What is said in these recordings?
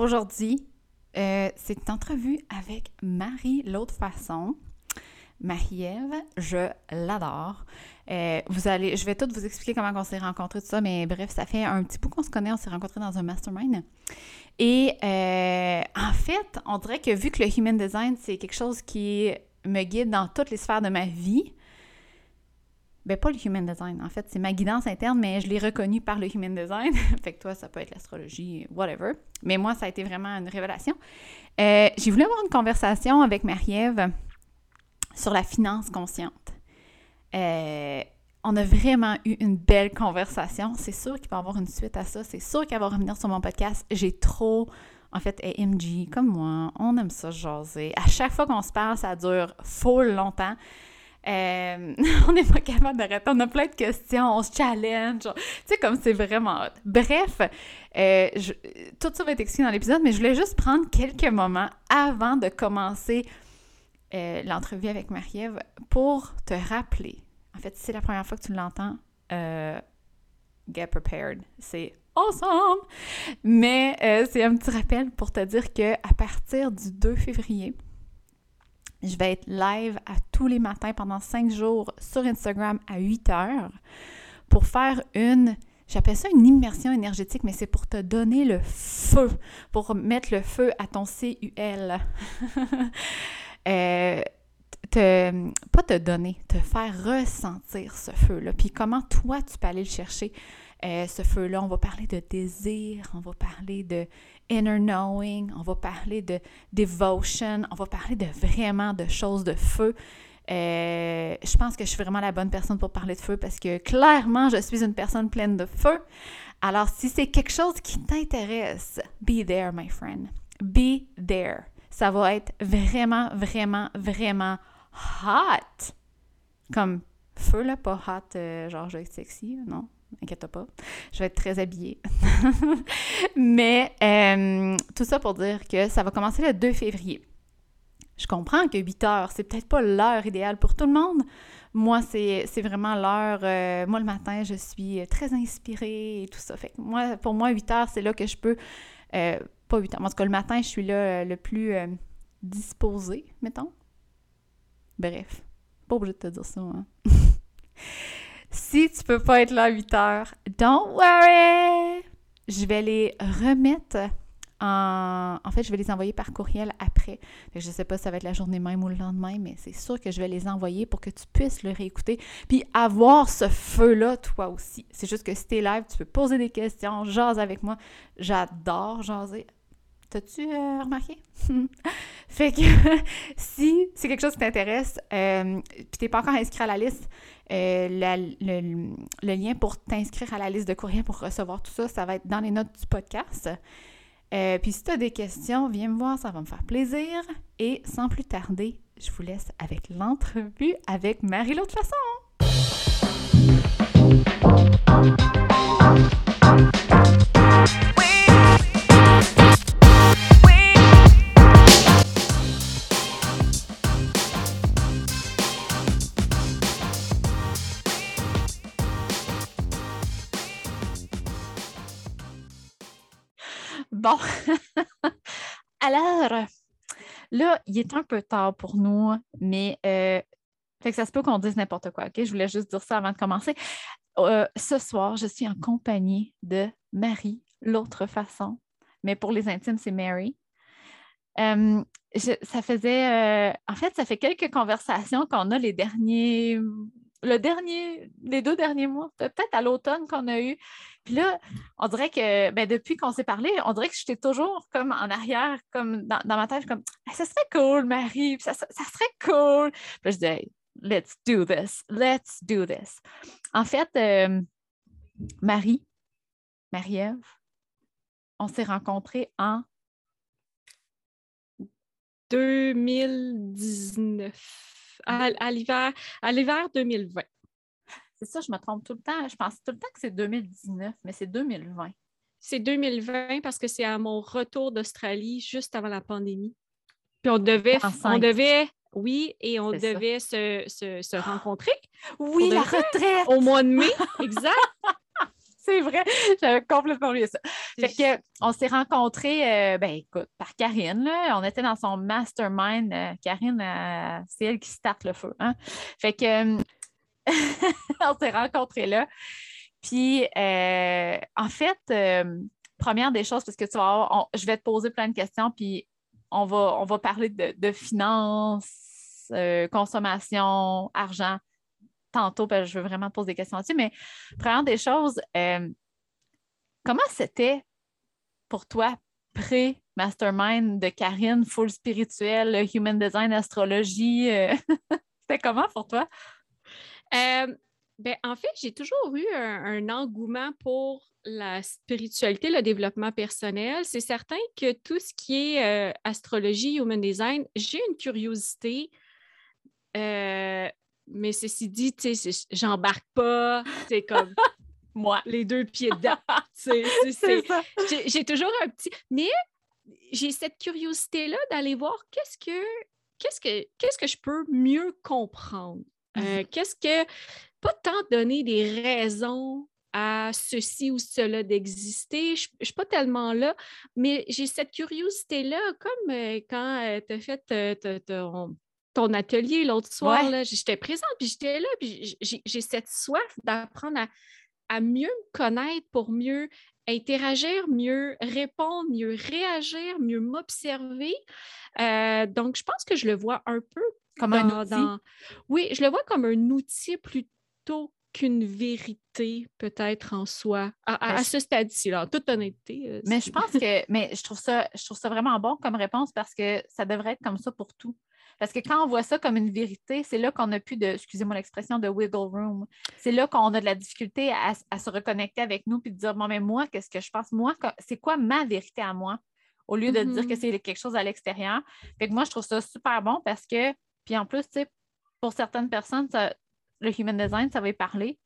aujourd'hui, euh, c'est une entrevue avec Marie l'autre façon. Marie-Ève, je l'adore. Euh, je vais tout vous expliquer comment on s'est rencontrés, tout ça, mais bref, ça fait un petit bout qu'on se connaît, on s'est rencontrés dans un mastermind. Et euh, en fait, on dirait que vu que le human design, c'est quelque chose qui me guide dans toutes les sphères de ma vie, ben pas le human design, en fait, c'est ma guidance interne, mais je l'ai reconnu par le human design. fait que toi, ça peut être l'astrologie, whatever. Mais moi, ça a été vraiment une révélation. Euh, j'ai voulu avoir une conversation avec Marie-Ève sur la finance consciente. Euh, on a vraiment eu une belle conversation. C'est sûr qu'il va y avoir une suite à ça. C'est sûr qu'elle va revenir sur mon podcast. J'ai trop. En fait, MG, comme moi, on aime ça jaser. À chaque fois qu'on se parle, ça dure full longtemps. Euh, on n'est pas capable d'arrêter. On a plein de questions, on se challenge. Tu sais, comme c'est vraiment Bref, euh, tout ça va être expliqué dans l'épisode, mais je voulais juste prendre quelques moments avant de commencer euh, l'entrevue avec Marie-Ève pour te rappeler. En fait, si c'est la première fois que tu l'entends, get prepared. C'est awesome! Mais c'est un petit rappel pour te dire que à partir du 2 février, je vais être live à tous les matins pendant cinq jours sur Instagram à 8 heures pour faire une, j'appelle ça une immersion énergétique, mais c'est pour te donner le feu, pour mettre le feu à ton CUL. euh, te, pas te donner, te faire ressentir ce feu-là. Puis comment toi, tu peux aller le chercher, euh, ce feu-là? On va parler de désir, on va parler de inner knowing, on va parler de devotion, on va parler de vraiment de choses de feu. Euh, je pense que je suis vraiment la bonne personne pour parler de feu parce que clairement, je suis une personne pleine de feu. Alors, si c'est quelque chose qui t'intéresse, be there, my friend. Be there. Ça va être vraiment, vraiment, vraiment hot. Comme feu, là, pas hot, euh, genre je sexy, non? Inquiète pas, je vais être très habillée. Mais euh, tout ça pour dire que ça va commencer le 2 février. Je comprends que 8 heures, c'est peut-être pas l'heure idéale pour tout le monde. Moi, c'est vraiment l'heure. Euh, moi, le matin, je suis très inspirée et tout ça. Fait moi, pour moi, 8 heures, c'est là que je peux. Euh, pas 8 heures. En tout cas, le matin, je suis là le plus disposée, mettons. Bref, pas obligé de te dire ça, hein. Si tu peux pas être là à 8 heures, don't worry! Je vais les remettre en... En fait, je vais les envoyer par courriel après. Je je sais pas si ça va être la journée même ou le lendemain, mais c'est sûr que je vais les envoyer pour que tu puisses le réécouter puis avoir ce feu-là toi aussi. C'est juste que si t'es live, tu peux poser des questions, jaser avec moi. J'adore jaser. T'as-tu euh, remarqué? fait que si c'est quelque chose qui t'intéresse, euh, puis t'es pas encore inscrit à la liste, euh, le, lien pour t'inscrire à la liste de courriels pour recevoir tout ça, ça va être dans les notes du podcast. Euh, puis si tu as des questions, viens me voir, ça va me faire plaisir. Et sans plus tarder, je vous laisse avec l'entrevue avec Marie l'autre façon. Alors, là, il est un peu tard pour nous, mais euh, fait que ça se peut qu'on dise n'importe quoi, OK? Je voulais juste dire ça avant de commencer. Euh, ce soir, je suis en compagnie de Marie, l'autre façon, mais pour les intimes, c'est Mary. Euh, ça faisait, en fait, ça fait quelques conversations qu'on a les derniers le dernier, les deux derniers mois, peut-être à l'automne qu'on a eu. Puis là, on dirait que ben, depuis qu'on s'est parlé, on dirait que j'étais toujours comme en arrière, comme dans, ma tête, comme ça serait cool, Marie, ça, serait cool. Puis je disais, let's do this, let's do this. En fait, euh, Marie, Marie-Ève, on s'est rencontrés en 2019 à, à l'hiver 2020. C'est ça, je me trompe tout le temps. Je pense tout le temps que c'est 2019, mais c'est 2020. C'est 2020 parce que c'est à mon retour d'Australie juste avant la pandémie. Puis on devait, on devait, oui, et on devait se, se, se, rencontrer. Oui, la retraite! Au mois de mai, exact. c'est vrai, j'avais complètement oublié ça. Fait que, on s'est rencontrés, euh, ben écoute, par Karine, là. on était dans son mastermind. Euh, Karine, euh, c'est elle qui starte le feu. Hein? Fait que, on s'est rencontrés là. Puis, en fait, première des choses, parce que tu vas je vais te poser plein de questions, puis on va, on va parler de, finances, consommation, argent tantôt, parce que je veux vraiment te poser des questions là-dessus. Mais première des choses, euh, comment c'était pour toi pré-mastermind de Karine, full spirituel, human design, astrologie? Euh, c'était comment pour toi? Euh, ben, en fait, j'ai toujours eu un, engouement pour la spiritualité, le développement personnel. C'est certain que tout ce qui est astrologie, human design, j'ai une curiosité mais ceci dit, tu sais, j'embarque pas, c'est comme moi, les deux pieds dedans. j'ai toujours un petit. Mais j'ai cette curiosité-là d'aller voir qu'est-ce que qu'est-ce que qu'est-ce que je peux mieux comprendre. Euh, qu'est-ce que. Pas tant donner des raisons à ceci ou cela d'exister. Je ne suis pas tellement là, mais j'ai cette curiosité-là, comme euh, quand euh, tu as fait ton, ton atelier l'autre soir, j'étais présente, puis j'étais là, puis j'ai cette soif d'apprendre à, mieux me connaître pour mieux interagir, mieux répondre, mieux réagir, mieux m'observer. Euh, donc, je pense que je le vois un peu comme un outil? Oui, je le vois comme un outil plutôt qu'une vérité peut-être en soi, à, ben, ce stade-ci, en toute honnêteté. Euh, mais je pense que, mais je trouve ça, je trouve ça vraiment bon comme réponse parce que ça devrait être comme ça pour tout. Parce que quand on voit ça comme une vérité, c'est là qu'on n'a plus de, excusez-moi l'expression, de wiggle room. C'est là qu'on a de la difficulté à, se reconnecter avec nous puis de dire, bon, mais moi, qu'est-ce que je pense? Moi, c'est quoi ma vérité à moi? Au lieu de dire que mm-hmm. c'est quelque chose à l'extérieur. Fait que moi, je trouve ça super bon parce que, puis en plus, tu sais, pour certaines personnes, le human design, ça va y parler.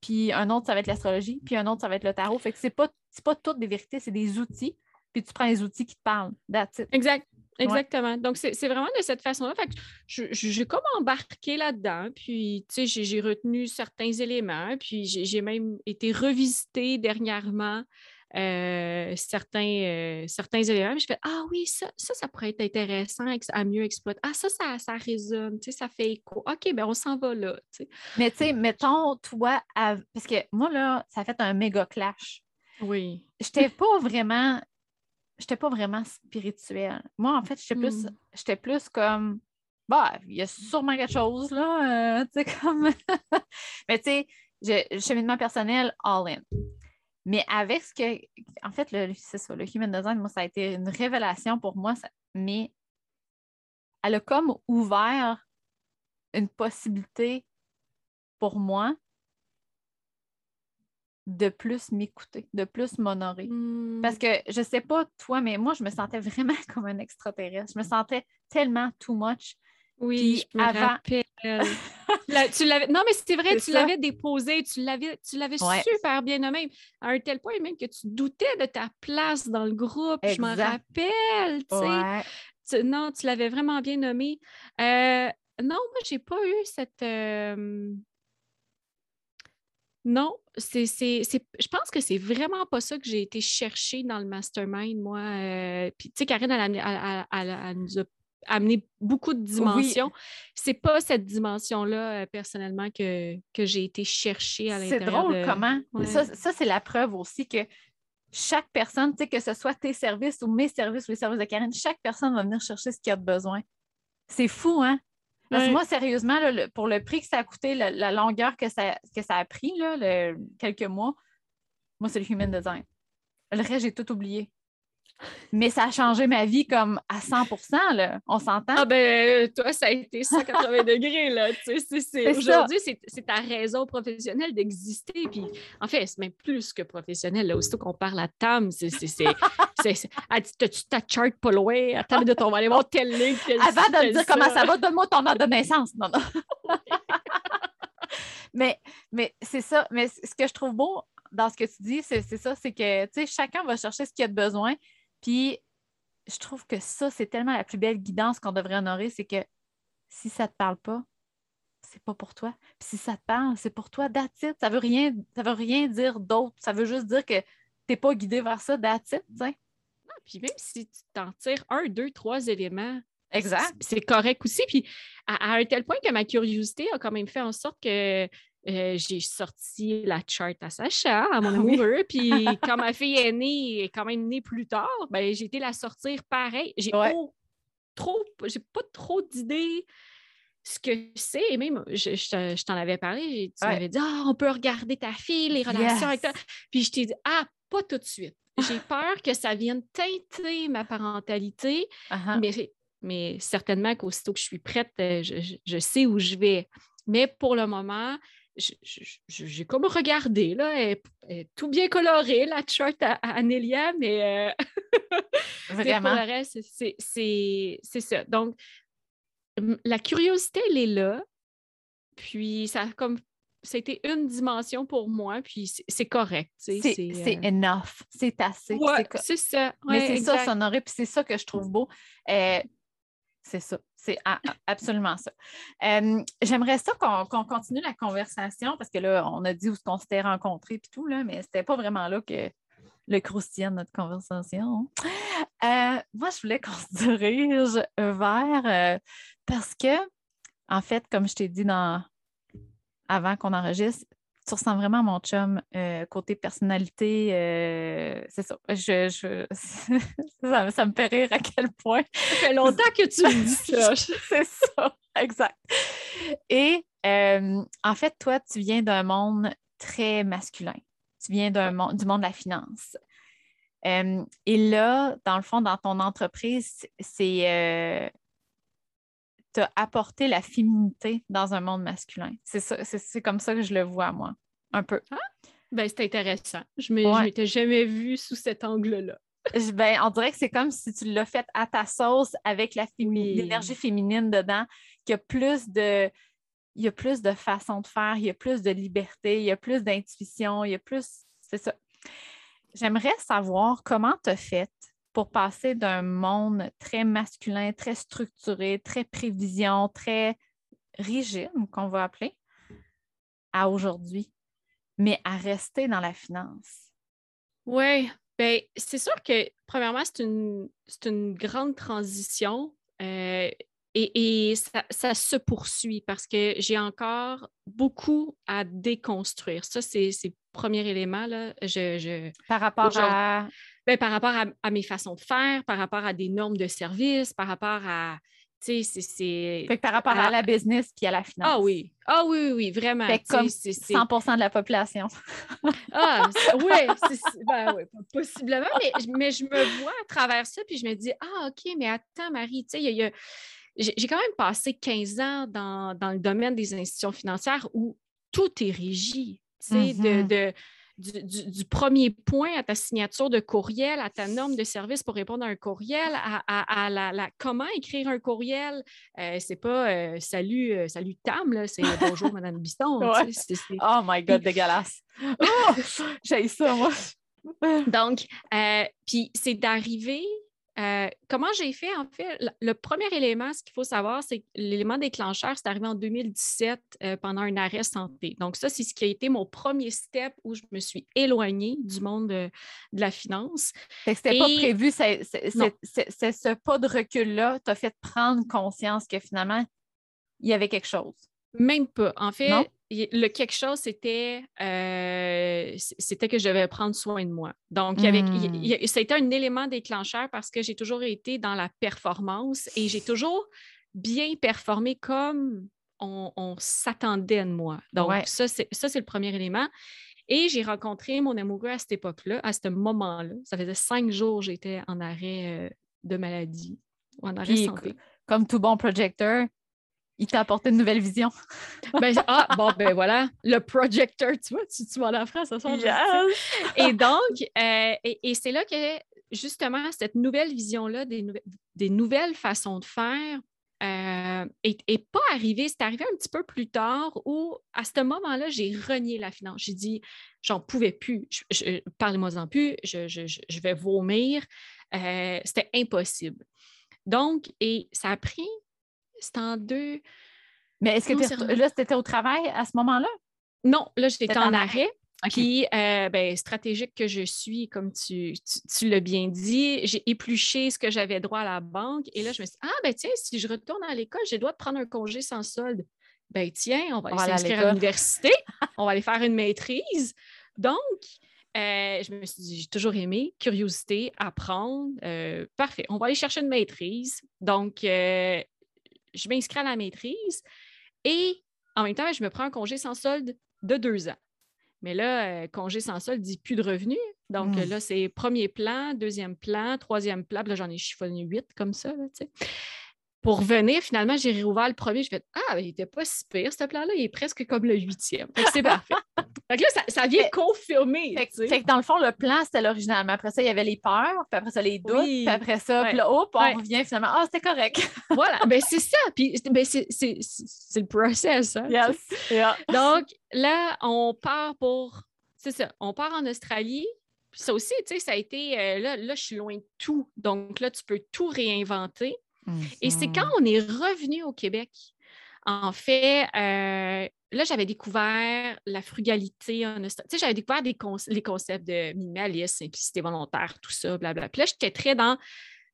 Puis un autre, ça va être l'astrologie. Puis un autre, ça va être le tarot. Fait que c'est pas, pas toutes des vérités, c'est des outils. Puis tu prends les outils qui te parlent. That's it. Exact. Exactement. Donc, c'est vraiment de cette façon-là. Fait que j'ai comme embarqué là-dedans, puis, tu sais, j'ai retenu certains éléments, puis j'ai même été revisité dernièrement euh, certains, euh, certains éléments. je fais Ah oui, ça, ça, ça pourrait être intéressant à mieux exploiter. Ah, ça, ça, ça résonne, tu sais, ça fait écho. OK, ben on s'en va là. Tu sais. Mais tu sais, mettons, toi, parce que moi, là, ça a fait un méga clash. Oui. Je n'étais pas vraiment j'étais pas vraiment spirituelle. Moi, en fait, j'étais plus, hmm. j'étais plus comme, bah, il y a sûrement quelque chose, là, euh, tu sais, comme... Mais tu sais, le cheminement personnel, all in. Mais avec ce que, en fait, c'est ça, le human design, moi, ça a été une révélation pour moi, mais elle a comme ouvert une possibilité pour moi de plus m'écouter, de plus m'honorer. Parce hmm. que je sais pas toi, mais moi, je me sentais vraiment comme un extraterrestre. Je me sentais tellement too much. Oui, je me rappelle. tu l'avais... Non, mais c'est vrai, tu l'avais déposé, tu l'avais, tu l'avais super bien nommé, à un tel point même que tu doutais de ta place dans le groupe. Je m'en rappelle, tu sais. Non, tu l'avais vraiment bien nommé. Euh, non, moi, j'ai pas eu cette... Euh, non, c'est, je pense que c'est vraiment pas ça que j'ai été chercher dans le mastermind, moi. Euh, puis, tu sais, Karine, elle, nous a amené beaucoup de dimensions. C'est pas cette dimension-là, euh, personnellement, que, que j'ai été chercher à l'intérieur. C'est drôle comment. Ça, ça c'est la preuve aussi que chaque personne, tu sais, que ce soit tes services ou mes services ou les services de Karine, chaque personne va venir chercher ce qu'il a besoin. C'est fou, hein? Parce que moi, sérieusement, pour le prix que ça a coûté, la, longueur que ça, que ça a pris, là, quelques mois, moi, c'est le human design. Le reste, j'ai tout oublié. Mais ça a changé ma vie comme à 100 là. On s'entend? Ah ben, toi, ça a été 180 degrés, là. Aujourd'hui, c'est ta raison professionnelle d'exister. Puis, en fait, c'est même plus que professionnel. Là. Aussitôt qu'on parle à Tam, c'est... T'as-tu ta chart pas loin? Attends de on va aller voir telle ligne. Avant de me dire comment ça va, donne-moi ton ordre de naissance. Non, non. mais mais c'est ça. Mais ce que je trouve beau dans ce que tu dis, c'est ça, c'est que, tu sais, chacun va chercher ce qu'il a de besoin. Puis, je trouve que ça, c'est tellement la plus belle guidance qu'on devrait honorer, c'est que si ça ne te parle pas, c'est pas pour toi. Puis si ça te parle, c'est pour toi, that's it. Ça veut rien, ça veut rien dire d'autre. Ça veut juste dire que t'es pas guidé vers ça, that's it, puis même si tu t'en tires un, deux, trois éléments, exact. c'est correct aussi. Puis à, un tel point que ma curiosité a quand même fait en sorte que euh, j'ai sorti la charte à Sacha, à mon ah amoureux. Puis quand ma fille est née, est quand même née plus tard, ben, j'ai été la sortir pareil. J'ai trop, j'ai pas trop d'idées ce que c'est, et même, je, t'en avais parlé, tu m'avais dit, ah, on peut regarder ta fille, les relations avec toi. Puis je t'ai dit, ah, pas tout de suite. J'ai peur que ça vienne teinter ma parentalité, uh-huh. mais, mais certainement qu'aussitôt que je suis prête, euh, je, sais où je vais. Mais pour le moment, j'ai comme regardé, là, elle, est tout bien colorée, la charte à, Anélia, mais, euh, Vraiment? pour le reste, c'est ça. Donc, la curiosité, elle est là. Puis ça a comme c'était une dimension pour moi, puis c'est correct. C'est euh, enough, c'est assez. c'est ça. Mais c'est ça, Sonoré, puis c'est ça que je trouve beau. Euh, c'est ça, c'est absolument ça. Euh, j'aimerais ça qu'on continue la conversation, parce que là, on a dit où qu'on s'était rencontrés, puis tout, là, mais c'était pas vraiment là que le croustillant de notre conversation. moi, je voulais qu'on se dirige vers, parce que, en fait, comme je t'ai dit dans avant qu'on enregistre, tu vraiment à mon chum euh, côté personnalité. Euh, c'est ça. Je, ça. me fait rire à quel point. Ça fait longtemps que tu me dis ça. c'est ça, exact. Et euh, en fait, toi, tu viens d'un monde très masculin. Tu viens d'un monde, du monde de la finance. et là, dans le fond, dans ton entreprise, c'est t'as apporté la féminité dans un monde masculin. C'est comme ça que je le vois, moi, un peu. Ah, ben, c'est intéressant. Je ne m'étais jamais vue sous cet angle-là. ben, on dirait que c'est comme si tu l'as fait à ta sauce avec l'énergie féminine dedans, qu'il y a plus de il y a plus de façons de faire, il y a plus de liberté, il y a plus d'intuition, il y a plus. C'est ça. J'aimerais savoir comment tu as fait pour passer d'un monde très masculin, très structuré, très prévision, très rigide, qu'on va appeler, à aujourd'hui, mais à rester dans la finance? Oui, bien, c'est sûr que, premièrement, c'est une, une, grande transition. Euh, et, ça, se poursuit parce que j'ai encore beaucoup à déconstruire. Ça, c'est le premier élément. Là. Je, Par rapport à ben, par rapport à, mes façons de faire, par rapport à des normes de service, par rapport à. Tu sais, c'est. par rapport à, la business puis à la finance. Ah oui. Ah oui, oui, vraiment. Fait comme 100 de la population. ah, oui, ben, oui, possiblement. Mais, je me vois à travers ça puis je me dis, ah, OK, mais attends, Marie, tu sais, j'ai quand même passé 15 ans dans, le domaine des institutions financières où tout est régi. Tu sais, de mm-hmm du, premier point à ta signature de courriel, à ta norme de service pour répondre à un courriel, à, la, comment écrire un courriel? Euh, c'est pas euh, salut, euh, salut Tam, c'est bonjour Madame Biston. Oh my God, dégueulasse. oh, J'ai ça, moi. Donc, puis c'est d'arriver euh, comment j'ai fait, en fait? Le, premier élément, ce qu'il faut savoir, c'est que l'élément déclencheur, c'est arrivé en 2017 euh, pendant un arrêt santé. Donc, ça, c'est ce qui a été mon premier step où je me suis éloignée du monde de, la finance. C'était pas prévu, c'est ce pas de recul-là t'a fait prendre conscience que finalement, il y avait quelque chose. Même pas. En fait, le quelque chose, c'était euh, c'était que je devais prendre soin de moi. Donc, avait, hmm. ça a été un élément déclencheur parce que j'ai toujours été dans la performance et j'ai toujours bien performé comme on, s'attendait de moi. Donc, ça, c'est le premier élément. Et j'ai rencontré mon amoureux à cette époque-là, à ce moment-là. Ça faisait cinq jours que j'étais en arrêt euh, de maladie ou en arrêt santé. Comme tout bon projecteur, il t'a apporté une nouvelle vision. ben, ah, bon, ben voilà, le projecteur, tu vois, tu, tu vas en France ce soir. Et donc, euh, et, c'est là que, justement, cette nouvelle vision-là, des, des, nouvelles façons de faire, n'est euh, pas arrivée. C'est arrivé un petit peu plus tard où, à ce moment-là, j'ai renié la finance. J'ai dit, j'en pouvais plus. Parlez-moi-en plus, je, je, vais vomir. Euh, c'était impossible. Donc, et ça a pris c'est en deux, Mais est-ce que Non, là, tu étais au travail à ce moment-là? Non, là, j'étais en en arrêt. Puis, euh, ben, stratégique que je suis, comme tu, tu, tu l'as bien dit, j'ai épluché ce que j'avais droit à la banque. Et là, je me suis dit, ah, ben tiens, si je retourne à l'école, j'ai le droit de prendre un congé sans solde. Ben tiens, on va aller s'inscrire à l'université, on va aller faire une maîtrise. Donc, euh, je me suis dit, j'ai toujours aimé, curiosité, apprendre. euh, parfait, on va aller chercher une maîtrise. Donc, euh, je m'inscris à la maîtrise et en même temps, je me prends un congé sans solde de deux ans. Mais là, euh, congé sans solde dit plus de revenus. Donc Mm. euh, là, c'est premier plan, deuxième plan, troisième plan. Puis là, j'en ai chiffonné huit comme ça. là. Pour revenir, finalement, j'ai réouvert le premier. Je fais Ah, il n'était pas si pire, ce plan-là. Il est presque comme le huitième. C'est parfait. Fait que là, ça, ça vient Fait- confirmer. Fait, fait que dans le fond, le plan, c'était l'original. Mais après ça, il y avait les peurs, puis après ça, les doutes, Oui. puis après ça, Ouais. puis là, hop, on Ouais. revient finalement. Ah, c'était correct. Voilà, ben, c'est ça. Puis ben, c'est le process. hein, sais. Yeah. Donc là, on part pour. C'est ça, on part en Australie. Puis Ça aussi, tu sais, ça a été. euh, là, là, je suis loin de tout. Donc là, tu peux tout réinventer. Et c'est Mhm. quand on est revenu au Québec, en fait, euh, là, j'avais découvert la frugalité. Tu sais, j'avais découvert des les concepts de minimalisme, simplicité volontaire, tout ça, blablabla. Puis là, j'étais très dans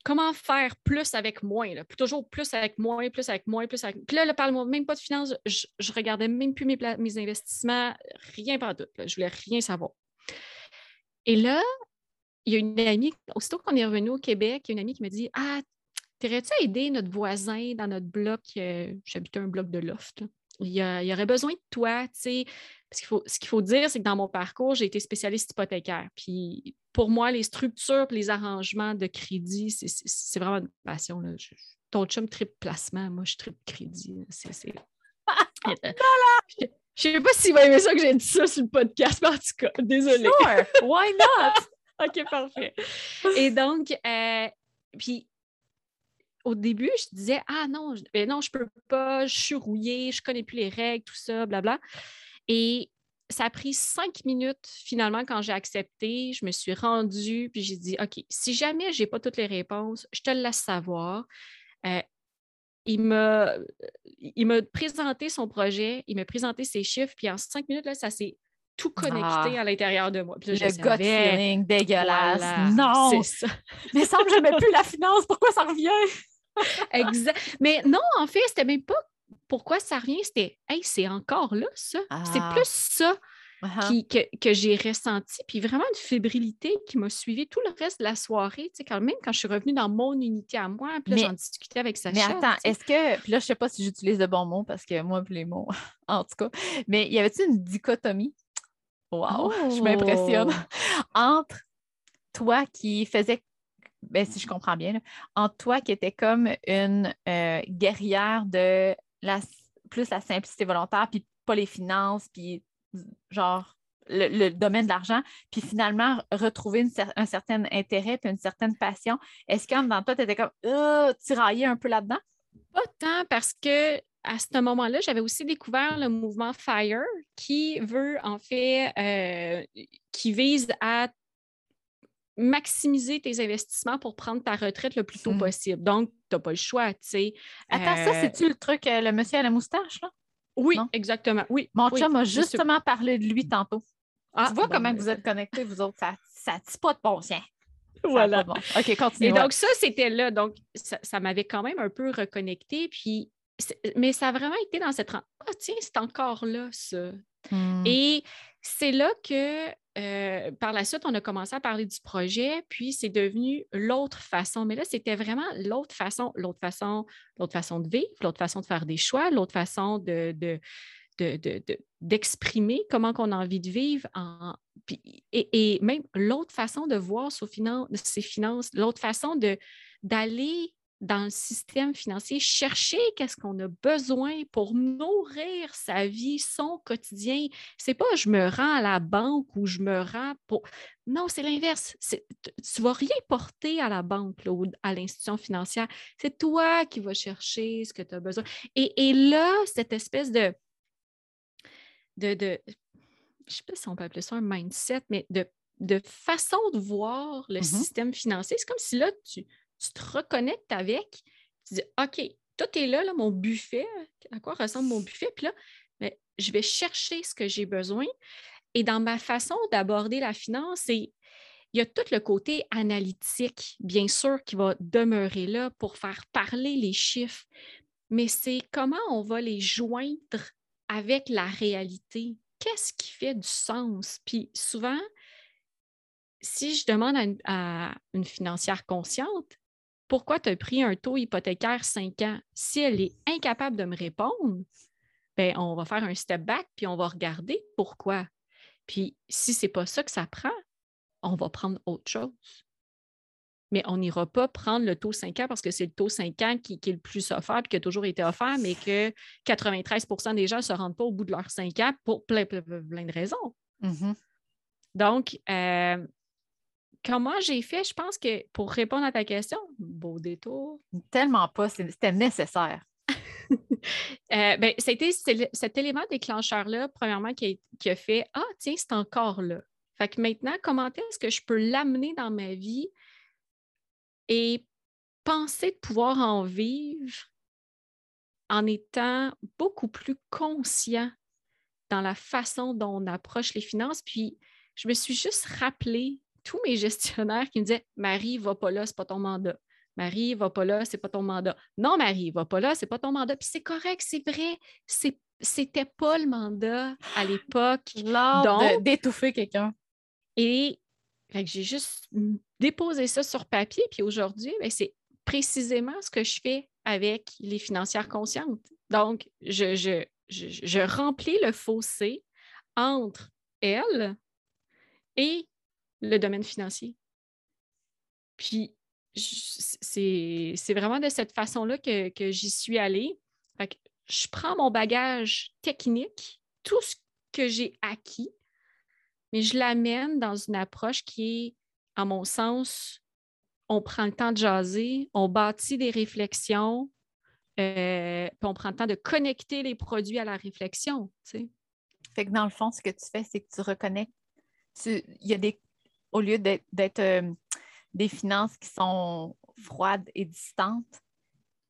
comment faire plus avec moins, là. toujours plus avec moins, plus avec moins, plus avec. Puis là, là parle-moi même pas de finances, je, je regardais même plus mes, mes investissements, rien pas tout. Je voulais rien savoir. Et là, il y a une amie, aussitôt qu'on est revenu au Québec, il y a une amie qui me dit Ah, T'irais-tu aider notre voisin dans notre bloc? euh, J'habitais un bloc de loft. là? Il, y a- il aurait besoin de toi, tu sais. Parce qu'il faut, ce qu'il faut dire, c'est que dans mon parcours, j'ai été spécialiste hypothécaire. Puis pour moi, les structures et les arrangements de crédit, c'est- vraiment une passion. Là. Je- ton chum triple placement, moi, je triple crédit. C'est- c'est- Je ne sais pas s'il va aimer ça que j'ai dit ça sur le podcast, mais en tout cas, désolée. Sure, why not? OK, parfait. Et donc, euh, puis au début, je disais Ah non, je, ben non, je peux pas, je suis rouillée, je connais plus les règles, tout ça, blabla. Et ça a pris cinq minutes finalement quand j'ai accepté. Je me suis rendue, puis j'ai dit OK, si jamais je n'ai pas toutes les réponses, je te le laisse savoir. Euh, il m'a il m'a présenté son projet, il m'a présenté ses chiffres, puis en cinq minutes, là, ça s'est tout connecté Ah. à l'intérieur de moi. Puis là, je Le gut feeling dégueulasse. voilà, non! c'est ça. Mais semble que j'aimais plus la finance. Pourquoi ça revient? Exact. Mais non, en fait, c'était même pas pourquoi ça revient, c'était Hey, c'est encore là, ça. C'est Ah. plus ça Uh-huh. qui- que, que j'ai ressenti. Puis vraiment une fébrilité qui m'a suivi tout le reste de la soirée. Tu sais, quand même, quand je suis revenue dans mon unité à moi, puis là, Mais- j'en discutais avec Sacha. Mais attends, tu sais. est-ce que. Puis là, je sais pas si j'utilise de bons mots parce que moi, puis les mots, en tout cas. Mais y avait-tu une dichotomie? Wow, je m'impressionne. Oh! Entre toi qui faisais. Ben, si je comprends bien, là, entre toi qui étais comme une euh, guerrière de la, plus la simplicité volontaire, puis pas les finances, puis genre le, le domaine de l'argent, puis finalement retrouver une cer- un certain intérêt puis une certaine passion. Est-ce qu'en dans toi, tu étais comme euh, tiraillé un peu là-dedans? Pas tant parce que à ce moment-là, j'avais aussi découvert le mouvement FIRE qui veut en fait, euh, qui vise à maximiser tes investissements pour prendre ta retraite le plus tôt Hmm. possible. Donc, tu n'as pas le choix, tu sais. Attends, ça, Euh, c'est-tu le truc, euh, le monsieur à la moustache, là? Oui, non? exactement. Oui. Mon oui, chum m'a justement parlé de lui tantôt. Ah, tu vois bon, comment ben, vous êtes connectés, vous autres? Ça ça tisse pas de bon Voilà. bon. OK, continue. Et donc, ça, c'était là. Donc, ça, ça m'avait quand même un peu reconnecté. Puis, mais ça a vraiment été dans cette. Ah, tiens, c'est encore là, ça. Hmm. Et c'est là que, euh, par la suite, on a commencé à parler du projet, puis c'est devenu l'autre façon. Mais là, c'était vraiment l'autre façon, l'autre façon, l'autre façon de vivre, l'autre façon de faire des choix, l'autre façon de, de- de- de- de- d'exprimer comment on a envie de vivre en- et, et même l'autre façon de voir ses finances, ses finances l'autre façon de, d'aller dans le système financier, chercher qu'est-ce qu'on a besoin pour nourrir sa vie, son quotidien. C'est pas je me rends à la banque ou je me rends pour. Non, c'est l'inverse. Tu- Tu vas rien porter à la banque là, ou à l'institution financière. C'est toi qui vas chercher ce que tu as besoin. Et, et là, cette espèce de, de, de je ne sais pas si on peut appeler ça un mindset, mais de, de façon de voir le Mhm. système financier, c'est comme si là, tu, tu te reconnectes avec, tu dis, OK, tout est là, là, mon buffet, à quoi ressemble mon buffet? Puis là, ben, je vais chercher ce que j'ai besoin. Et dans ma façon d'aborder la finance, il y a tout le côté analytique, bien sûr, qui va demeurer là pour faire parler les chiffres, mais c'est comment on va les joindre avec la réalité. Qu'est-ce qui fait du sens? Puis souvent, si je demande à une, financière consciente, pourquoi tu as pris un taux hypothécaire 5 ans? Si elle est incapable de me répondre, ben, on va faire un step back puis on va regarder pourquoi. Puis si ce n'est pas ça que ça prend, on va prendre autre chose. Mais on n'ira pas prendre le taux 5 ans parce que c'est le taux 5 ans qui, est le plus offert et qui a toujours été offert, mais que 93% des gens ne se rendent pas au bout de leurs 5 ans pour plein, plein, de raisons. Mm-hmm. Donc, euh, comment j'ai fait? Je pense que pour répondre à ta question, beau détour. Tellement pas, c'était nécessaire. euh, ben, c'était cet élément déclencheur-là, premièrement, qui a, fait Ah, tiens, c'est encore là. Fait que maintenant, comment est-ce que je peux l'amener dans ma vie et penser de pouvoir en vivre en étant beaucoup plus conscient dans la façon dont on approche les finances? Puis, je me suis juste rappelé tous mes gestionnaires qui me disaient Marie, va pas là, c'est pas ton mandat. Marie, va pas là, c'est pas ton mandat. Non, Marie, va pas là, c'est pas ton mandat. Puis c'est correct, c'est vrai, c'était pas le mandat à l'époque. D'étouffer quelqu'un. Et j'ai juste déposé ça sur papier, puis aujourd'hui, ben, c'est précisément ce que je fais avec les financières conscientes. Donc, je, je, je remplis le fossé entre elles et le domaine financier. Puis, c'est vraiment de cette façon-là que, j'y suis allée. je prends mon bagage technique, tout ce que j'ai acquis, mais je l'amène dans une approche qui est, à mon sens, on prend le temps de jaser, on bâtit des réflexions, euh, puis on prend le temps de connecter les produits à la réflexion. Fait que dans le fond, ce que tu fais, c'est que tu reconnais. Il y a des au lieu d'être euh, des finances qui sont froides et distantes,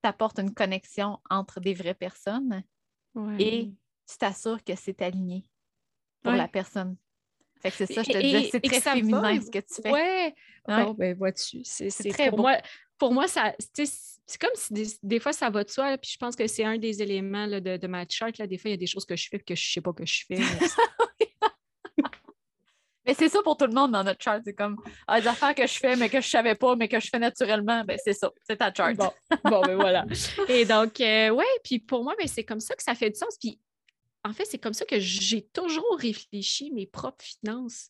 tu apportes une connexion entre des vraies personnes et tu t'assures que c'est aligné pour la personne. Fait que c'est ça, je te dis, c'est très féminin ce que tu fais. Ouais. Bon, ben vois-tu, c'est très pour Moi, pour moi, ça, c'est comme si des, fois ça va de soi, puis je pense que c'est un des éléments de, de, ma chart. Là, des fois, il y a des choses que je fais que je ne sais pas que je fais. Mais c'est ça pour tout le monde dans notre chart. C'est comme ah, des affaires que je fais, mais que je ne savais pas, mais que je fais naturellement. Ben, c'est ça, c'est ta chart. Bon, bon ben voilà. Et donc, euh, ouais, puis pour moi, ben, c'est comme ça que ça fait du sens. Puis en fait, c'est comme ça que j'ai toujours réfléchi mes propres finances.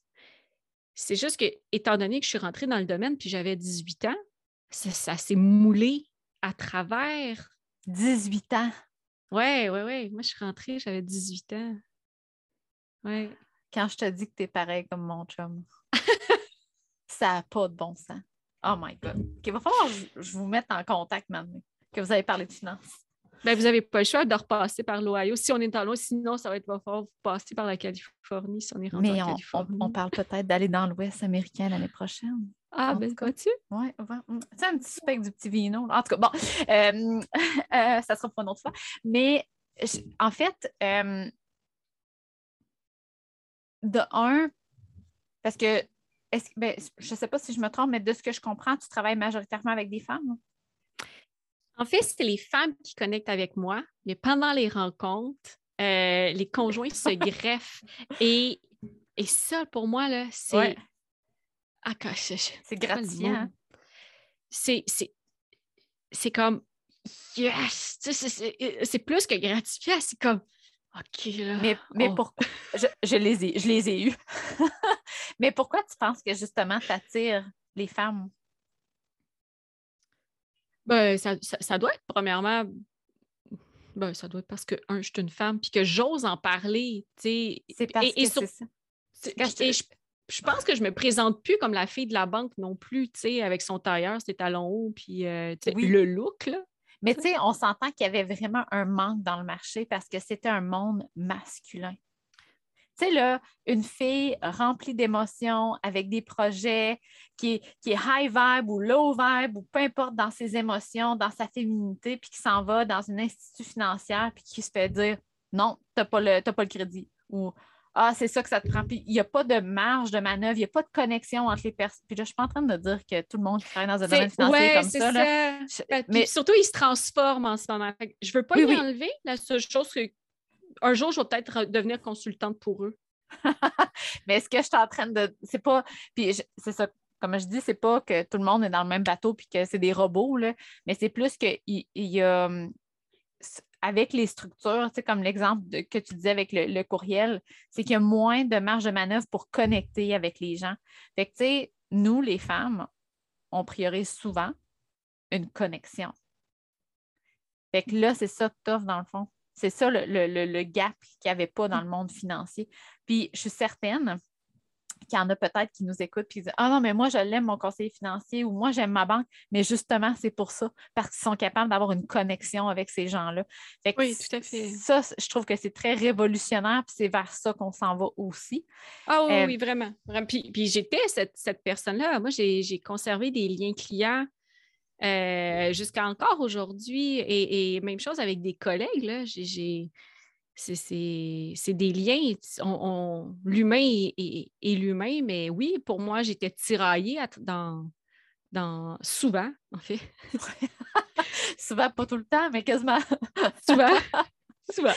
C'est juste que, étant donné que je suis rentrée dans le domaine puis j'avais 18 ans, ça, ça s'est moulé à travers. 18 ans. Ouais, ouais, ouais. Moi, je suis rentrée, j'avais 18 ans. Ouais quand je te dis que tu es pareil comme mon chum. ça n'a pas de bon sens. Oh my God. Il va falloir que je vous mette en contact maintenant que vous avez parlé de finances. Ben, vous n'avez pas le choix de repasser par l'Ohio. Si on est en loin, sinon, ça va être pas fort. Vous passer par la Californie si on est rentré Mais on, on, parle peut-être d'aller dans l'Ouest américain l'année prochaine. Ah, ben, vois-tu? Oui, c'est un petit spec du petit vino. En tout cas, bon, euh, euh, ça sera pour une autre fois. Mais en fait, euh, de un, parce que ben, je ne sais pas si je me trompe, mais de ce que je comprends, tu travailles majoritairement avec des femmes. En fait, c'est les femmes qui connectent avec moi, mais pendant les rencontres, euh, les conjoints se greffent. Et, et ça, pour moi, là, c'est. Ah, c'est gratifiant. C'est, c'est comme yes! C'est plus que gratifiant, c'est comme OK, là. Mais, mais oh. pourquoi? Je, les ai, je les ai eus. mais pourquoi tu penses que justement, tu attires les femmes? Ben, ça, ça, doit être premièrement. Ben, ça doit être parce que, un, je suis une femme, puis que j'ose en parler. C'est parce et, que c'est ça. Et je, je, pense que je me présente plus comme la fille de la banque non plus, tu sais, avec son tailleur, ses talons hauts, puis euh, le look, là. Mais tu sais, on s'entend qu'il y avait vraiment un manque dans le marché parce que c'était un monde masculin. Tu sais, là, une fille remplie d'émotions, avec des projets, qui est, qui est high vibe ou low vibe, ou peu importe dans ses émotions, dans sa féminité, puis qui s'en va dans une institution financière, puis qui se fait dire non, tu n'as pas, le, pas le crédit. Ou ah, c'est ça que ça te prend. Puis il n'y a pas de marge de manœuvre, il n'y a pas de connexion entre les personnes. Puis là, je ne suis pas en train de dire que tout le monde qui travaille dans un domaine financier comme ça. Ben, mais surtout, il se transforme en ce moment. Je ne veux pas y enlever. La seule chose que un jour, je vais peut-être devenir consultante pour eux. mais ce que je suis en train de. C'est pas. Puis c'est ça. Comme je dis, c'est pas que tout le monde est dans le même bateau puis que c'est des robots, là, mais c'est plus qu'il il y a hum, avec les structures, comme l'exemple que tu disais avec le, courriel, c'est qu'il y a moins de marge de manœuvre pour connecter avec les gens. Fait que, tu sais, nous, les femmes, on priorise souvent une connexion. Fait que là, c'est ça offres dans le fond. C'est ça le, le gap qu'il n'y avait pas dans le monde financier. Puis, je suis certaine qu'il y en a peut-être qui nous écoutent et qui disent Ah non, mais moi, je l'aime, mon conseiller financier, ou moi, j'aime ma banque. Mais justement, c'est pour ça, parce qu'ils sont capables d'avoir une connexion avec ces gens-là. Oui, tout à fait. Ça, je trouve que c'est très révolutionnaire, puis c'est vers ça qu'on s'en va aussi. Ah oui, euh, oui, vraiment. Puis, puis j'étais cette, personne-là. Moi, j'ai conservé des liens clients. Euh, jusqu'à encore aujourd'hui, et, et, même chose avec des collègues, j'ai c'est des liens. On, l'humain est, l'humain, mais oui, pour moi, j'étais tiraillée dans, dans souvent, en fait. souvent, pas tout le temps, mais quasiment. souvent. souvent.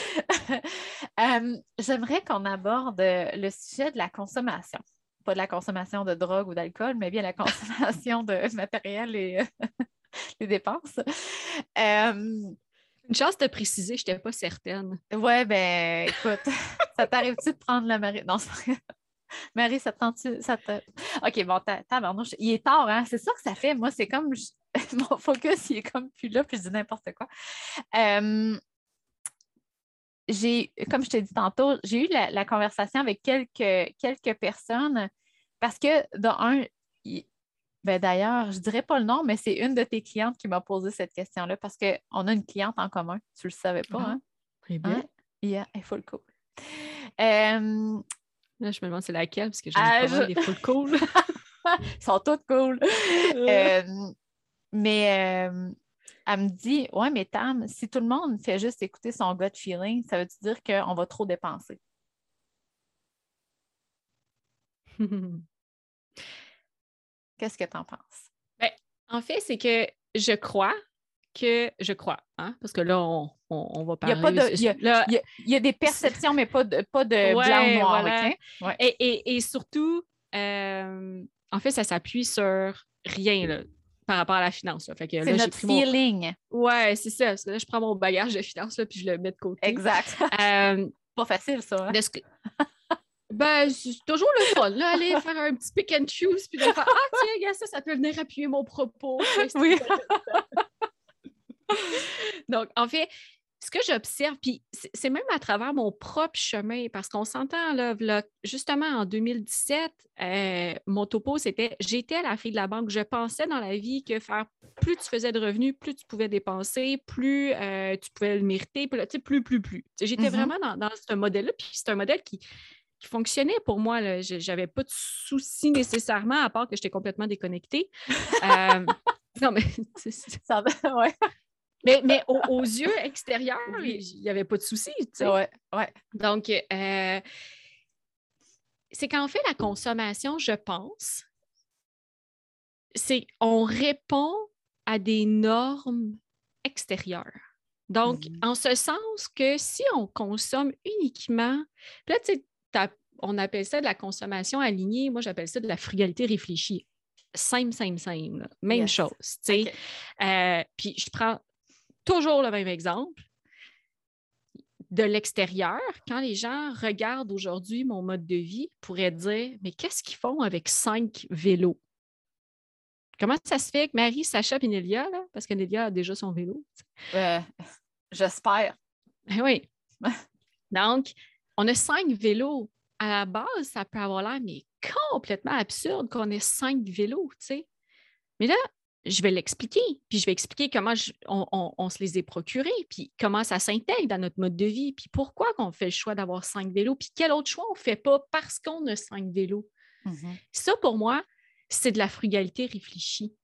J'aimerais qu'on aborde le sujet de la consommation. Pas de la consommation de drogue ou d'alcool, mais bien la consommation de matériel et les dépenses. Une chance de préciser, je n'étais pas certaine. Ouais, ben écoute, ça t'arrive-tu de prendre la Marie? Non, c'est Marie, ça te ça te... OK, bon, tabarnouche. Il est tard, hein? C'est ça que ça fait. Moi, c'est comme mon focus, il est comme plus là, puis je dis n'importe quoi. j'ai, comme je t'ai dit tantôt, j'ai eu la, conversation avec quelques, quelques personnes parce que, dans un, ben d'ailleurs, je ne dirais pas le nom, mais c'est une de tes clientes qui m'a posé cette question-là parce qu'on a une cliente en commun. Tu ne le savais pas, ah, hein? Très bien. Hein? Yeah, elle est full cool. Là, je me demande c'est laquelle parce que j'ai ah, je... des full cool. Ils sont toutes cool. mais elle me dit Ouais, mais Tam, si tout le monde fait juste écouter son gut feeling, ça veut dire qu'on va trop dépenser? Qu'est-ce que tu en penses? Ben, en fait, c'est que je crois que je crois, hein, parce que là, on, va parler. Il y, a, des perceptions, mais pas de, pas de blanc ou noir. Et, surtout, euh, en fait, ça s'appuie sur rien par rapport à la finance. C'est notre feeling. Ouais, c'est ça. là, je prends mon bagage de finance puis je le mets de côté. Exact. Euh, pas facile, ça. Hein? Ben, c'est toujours le fun, là, aller faire un petit pick and choose, puis de faire Ah, tiens, ça, ça peut venir appuyer mon propos. Oui. Donc, en fait, ce que j'observe, puis c'est même à travers mon propre chemin, parce qu'on s'entend, là, justement, en 2017, euh, mon topo, c'était j'étais la fille de la banque. Je pensais dans la vie que faire plus tu faisais de revenus, plus tu pouvais dépenser, plus euh, tu pouvais le mériter, plus, plus, plus, plus. J'étais mm-hmm. vraiment dans, dans ce modèle-là, puis c'est un modèle qui, qui fonctionnait pour moi. Je n'avais pas de soucis nécessairement, à part que j'étais complètement déconnectée. Euh, non, mais ça ouais. Mais, mais aux, yeux extérieurs, il n'y avait pas de soucis. Tu sais. ouais, ouais. Donc, euh, c'est qu'en fait, la consommation, je pense, c'est on répond à des normes extérieures. Donc, mmh en ce sens que si on consomme uniquement, là, tu sais, on appelle ça de la consommation alignée. Moi, j'appelle ça de la frugalité réfléchie. Simple, simple, simple. Même chose. Euh, puis je prends toujours le même exemple. De l'extérieur, quand les gens regardent aujourd'hui mon mode de vie, pourraient dire Mais qu'est-ce qu'ils font avec cinq vélos? Comment ça se fait que Marie, Sacha et Nélia, là, parce que Nélia a déjà son vélo? Euh, j'espère. Ben oui. Donc, on a cinq vélos. À la base, ça peut avoir l'air mais complètement absurde qu'on ait cinq vélos, tu sais. Mais là, je vais l'expliquer, puis je vais expliquer comment on, se les est procurés, puis comment ça s'intègre dans notre mode de vie, puis pourquoi on fait le choix d'avoir cinq vélos, puis quel autre choix on ne fait pas parce qu'on a cinq vélos. Mm-hmm. Ça, pour moi, c'est de la frugalité réfléchie.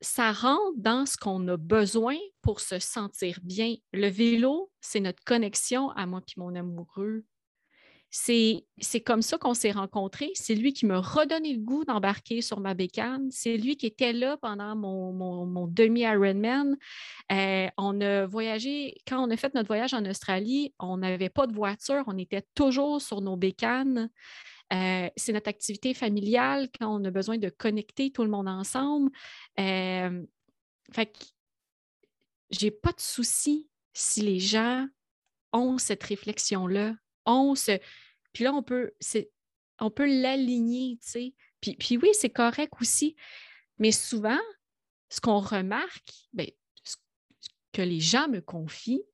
Ça rentre dans ce qu'on a besoin pour se sentir bien. Le vélo, c'est notre connexion à moi et mon amoureux, c'est comme ça qu'on s'est rencontrés. C'est lui qui m'a redonné le goût d'embarquer sur ma bécane. C'est lui qui était là pendant mon, demi-Ironman. Euh, on a voyagé, quand on a fait notre voyage en Australie, on n'avait pas de voiture, on était toujours sur nos bécanes. Euh, c'est notre activité familiale quand on a besoin de connecter tout le monde ensemble. Euh, fait que j'ai pas de souci si les gens ont cette réflexion-là, ont ce, puis là, on peut, on peut l'aligner, tu sais. Puis, puis oui, c'est correct aussi. Mais souvent, ce qu'on remarque, bien, ce que les gens me confient,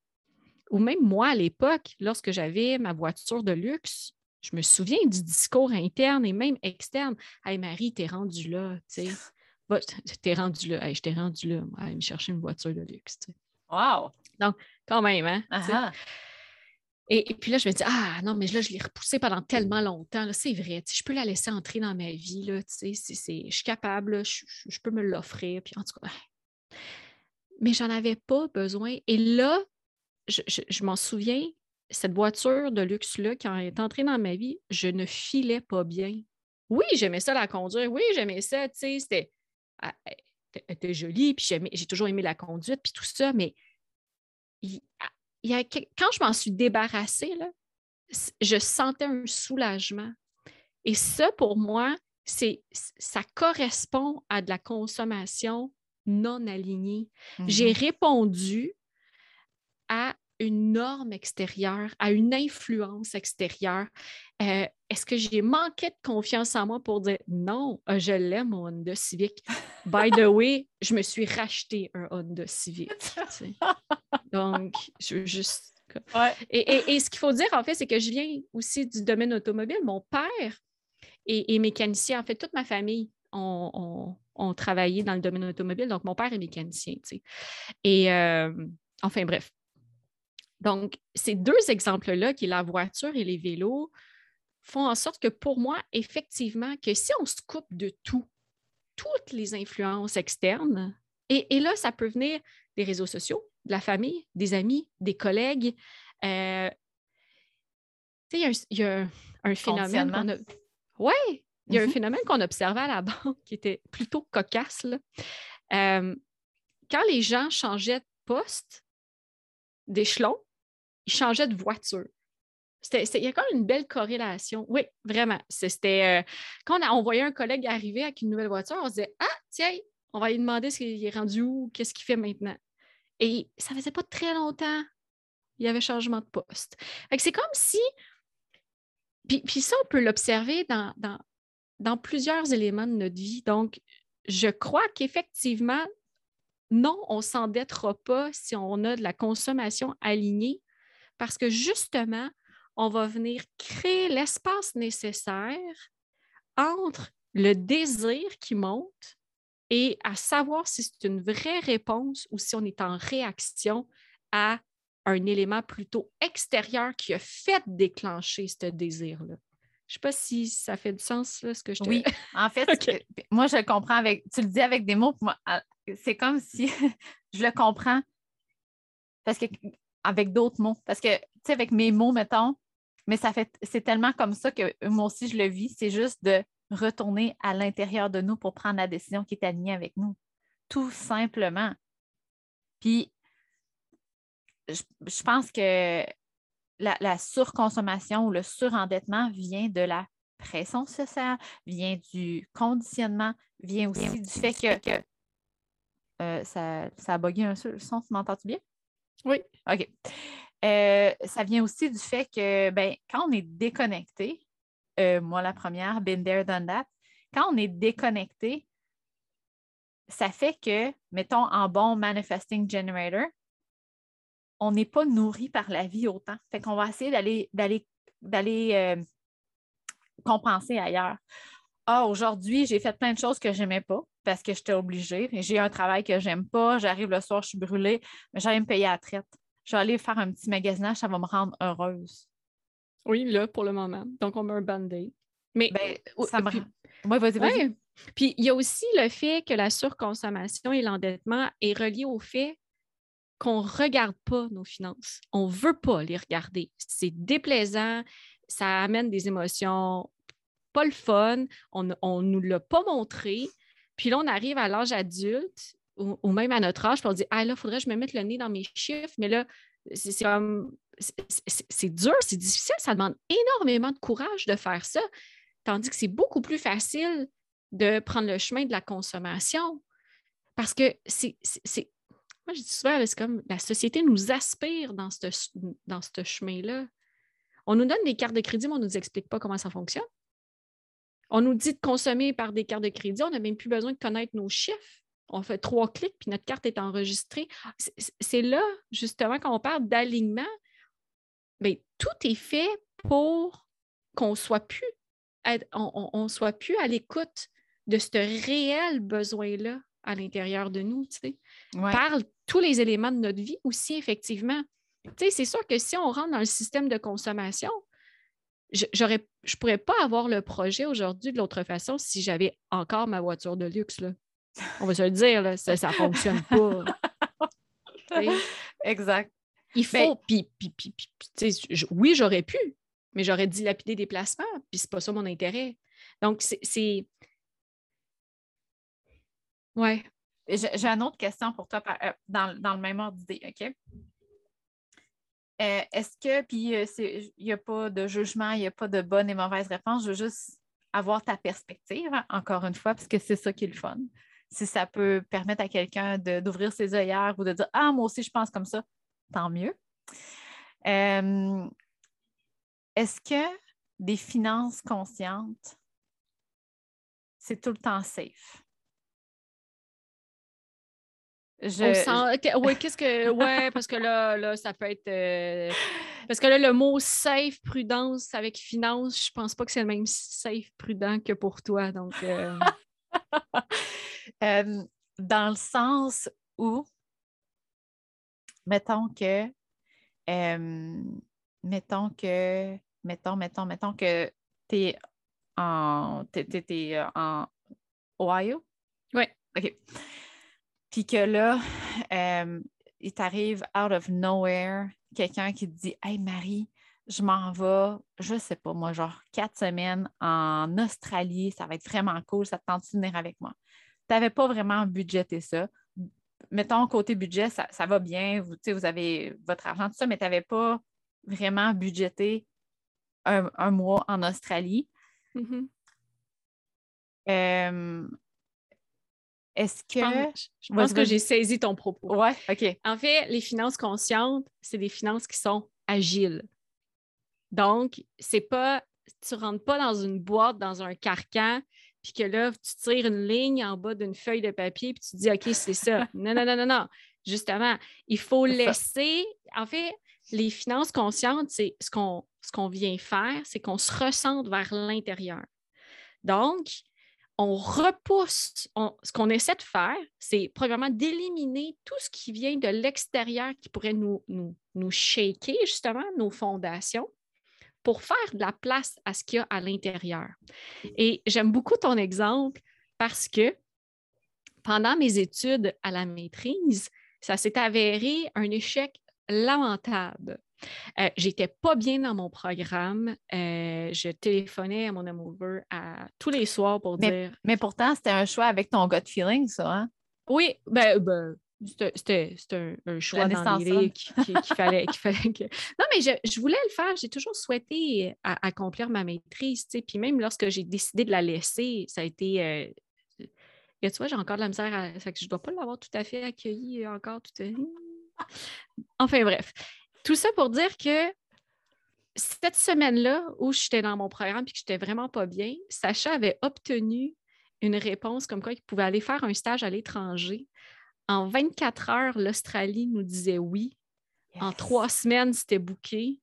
ou même moi à l'époque, lorsque j'avais ma voiture de luxe, je me souviens du discours interne et même externe. Hey Marie, t'es rendue là, tu sais. Bah, t'es rendue là. Hey, je t'ai rendue là, moi, à me chercher une voiture de luxe. Tu sais. Wow! Donc, quand même, hein? Et, puis là, je me dis, ah non, mais là, je l'ai repoussée pendant tellement longtemps. C'est vrai, je peux la laisser entrer dans ma vie. Là, je suis capable, je, peux me l'offrir. Puis en tout cas, mais j'en avais pas besoin. Et là, je, m'en souviens, cette voiture de luxe-là, quand elle est entrée dans ma vie, je ne filais pas bien. Oui, j'aimais ça la conduire. Oui, j'aimais ça. Tu sais, c'était. Ah, elle était jolie, puis j'ai toujours aimé la conduite, puis tout ça, mais quand je m'en suis débarrassée, là, je sentais un soulagement. Et ça, pour moi, c'est, ça correspond à de la consommation non alignée. J'ai mm-hmm. répondu à une norme extérieure, à une influence extérieure. Euh, est-ce que j'ai manqué de confiance en moi pour dire non, euh, je l'aime, mon Honda Civic? By the way, je me suis racheté un Honda Civic. Donc, je veux juste. Et, ce qu'il faut dire, en fait, c'est que je viens aussi du domaine automobile. Mon père est, mécanicien. En fait, toute ma famille ont, travaillé dans le domaine automobile. Donc, mon père est mécanicien. Et euh, enfin, bref. Donc, ces deux exemples-là, qui est la voiture et les vélos, font en sorte que pour moi, effectivement, que si on se coupe de tout, toutes les influences externes, et, là, ça peut venir des réseaux sociaux, de la famille, des amis, des collègues. Euh, il y, a un, phénomène qu'on a... Oui, il y a un mm-hmm. phénomène qu'on observait à la banque qui était plutôt cocasse. Euh, quand les gens changeaient de poste, d'échelon, ils changeaient de voiture. il y a quand même une belle corrélation. Oui, vraiment. C'était euh, quand on, voyait un collègue arriver avec une nouvelle voiture, on se disait Ah, tiens, on va lui demander ce qu'il est rendu où, qu'est-ce qu'il fait maintenant. Et ça faisait pas très longtemps, il y avait changement de poste. C'est comme si. Puis, ça, on peut l'observer dans, dans plusieurs éléments de notre vie. Donc, je crois qu'effectivement, non, on ne s'endettera pas si on a de la consommation alignée parce que justement, on va venir créer l'espace nécessaire entre le désir qui monte et à savoir si c'est une vraie réponse ou si on est en réaction à un élément plutôt extérieur qui a fait déclencher ce désir-là. Je ne sais pas si ça fait du sens, ce que je te Oui, en fait, moi, je le comprends avec. Tu le dis avec des mots, ah, c'est comme si je le comprends parce que avec d'autres mots. Parce que, tu sais, avec mes mots, mettons, mais ça fait, c'est tellement comme ça que moi aussi je le vis. C'est juste de retourner à l'intérieur de nous pour prendre la décision qui est alignée avec nous. Tout simplement. Puis, je, pense que la, surconsommation ou le surendettement vient de la pression sociale, vient du conditionnement, vient aussi du fait que, euh, ça, ça a bugué un son, tu m'entends-tu bien? Oui. OK. Euh, ça vient aussi du fait que ben, quand on est déconnecté, euh, moi la première, been there, done that, quand on est déconnecté, ça fait que, mettons, en bon manifesting generator, on n'est pas nourri par la vie autant. Fait qu'on va essayer d'aller, euh, compenser ailleurs. ah, aujourd'hui, j'ai fait plein de choses que j'aimais pas parce que j'étais obligée. J'ai un travail que j'aime pas. J'arrive le soir, je suis brûlée, mais j'allais me payer à la traite. Je vais aller faire un petit magasinage, ça va me rendre heureuse. Oui, là, pour le moment. Donc, on met un band-aid. Mais ben, ça me... Oui, vas-y, vas-y. Puis, il y a aussi le fait que la surconsommation et l'endettement est relié au fait qu'on ne regarde pas nos finances. On ne veut pas les regarder. C'est déplaisant, ça amène des émotions pas le fun, on ne nous l'a pas montré. Puis là, on arrive à l'âge adulte ou, même à notre âge, puis on dit Ah là, il faudrait que je me mette le nez dans mes chiffres, mais là, c'est dur, c'est difficile, ça demande énormément de courage de faire ça. Tandis que c'est beaucoup plus facile de prendre le chemin de la consommation. Parce que c'est. Moi, je dis souvent, c'est comme la société nous aspire dans ce chemin-là. On nous donne des cartes de crédit, mais on ne nous explique pas comment ça fonctionne. On nous dit de consommer par des cartes de crédit, on n'a même plus besoin de connaître nos chiffres. On fait trois clics, puis notre carte est enregistrée. C'est là, justement, quand on parle d'alignement, ben, tout est fait pour qu'on soit plus, on, soit plus à l'écoute de ce réel besoin-là à l'intérieur de nous, tu sais. Par tous les éléments de notre vie aussi, effectivement. Tu sais, c'est sûr que si on rentre dans le système de consommation, je ne pourrais pas avoir le projet aujourd'hui de l'autre façon si j'avais encore ma voiture de luxe. Là. On va se le dire, là, ça ne fonctionne pas. exact. Il faut, puis, oui, j'aurais pu, mais j'aurais dilapidé des placements, puis c'est pas ça mon intérêt. Donc, c'est. Ouais. J'ai une autre question pour toi euh, dans, dans le même ordre d'idée, OK? Euh, est-ce que, puis euh, il n'y a pas de jugement, il n'y a pas de bonne et mauvaise réponse, je veux juste avoir ta perspective, hein, encore une fois, parce que c'est ça qui est le fun. Si ça peut permettre à quelqu'un d'ouvrir ses œillères ou de dire Ah, moi aussi, je pense comme ça, tant mieux. Euh, est-ce que des finances conscientes, c'est tout le temps safe? Oui, qu'est-ce que. Ouais, parce que là, là ça peut être. Euh, parce que là, le mot safe, prudence avec finance, je pense pas que c'est le même safe, prudent que pour toi. Donc. Euh. dans le sens où, mettons que. mettons que. Mettons, mettons, mettons que tu es en. T'es, en Ohio? Oui. OK. Puis que là, euh, il t'arrive out of nowhere quelqu'un qui te dit Hey Marie, je m'en vais, je sais pas, moi, genre quatre semaines en Australie, ça va être vraiment cool, ça te tente de venir avec moi. Tu n'avais pas vraiment budgété ça. Mettons, côté budget, ça, va bien, vous, vous avez votre argent, tout ça, mais tu n'avais pas vraiment budgété un, mois en Australie. Mm-hmm. Euh, est-ce que. Je pense, que j'ai saisi ton propos. Oui, OK. En fait, les finances conscientes, c'est des finances qui sont agiles. Donc, c'est pas. Tu ne rentres pas dans une boîte, dans un carcan, puis que là, tu tires une ligne en bas d'une feuille de papier, puis tu dis, OK, c'est ça. non, non, non, non, non. Justement, il faut laisser. En fait, les finances conscientes, c'est ce qu'on ce qu'on vient faire, c'est qu'on se ressente vers l'intérieur. Donc, on repousse, ce qu'on essaie de faire, c'est premièrement d'éliminer tout ce qui vient de l'extérieur qui pourrait nous, nous, nous shaker, justement, nos fondations, pour faire de la place à ce qu'il y a à l'intérieur. Et j'aime beaucoup ton exemple parce que pendant mes études à la maîtrise, ça s'est avéré un échec lamentable. Euh, j'étais pas bien dans mon programme. Euh, je téléphonais à mon amoureux à, tous les soirs pour dire. Mais pourtant, c'était un choix avec ton gut feeling, ça, hein? Oui, ben, ben c'était un, choix dans qu'il fallait, fallait que... Non, mais je, voulais le faire. J'ai toujours souhaité accomplir ma maîtrise, tu sais. Puis même lorsque j'ai décidé de la laisser, ça a été... Euh, tu vois, j'ai encore de la misère à... que je ne dois pas l'avoir tout à fait accueilli encore. Tout Enfin, bref. Tout ça pour dire que cette semaine-là où j'étais dans mon programme et que j'étais vraiment pas bien, Sacha avait obtenu une réponse comme quoi il pouvait aller faire un stage à l'étranger. En 24 heures, l'Australie nous disait oui. En trois semaines, c'était booké.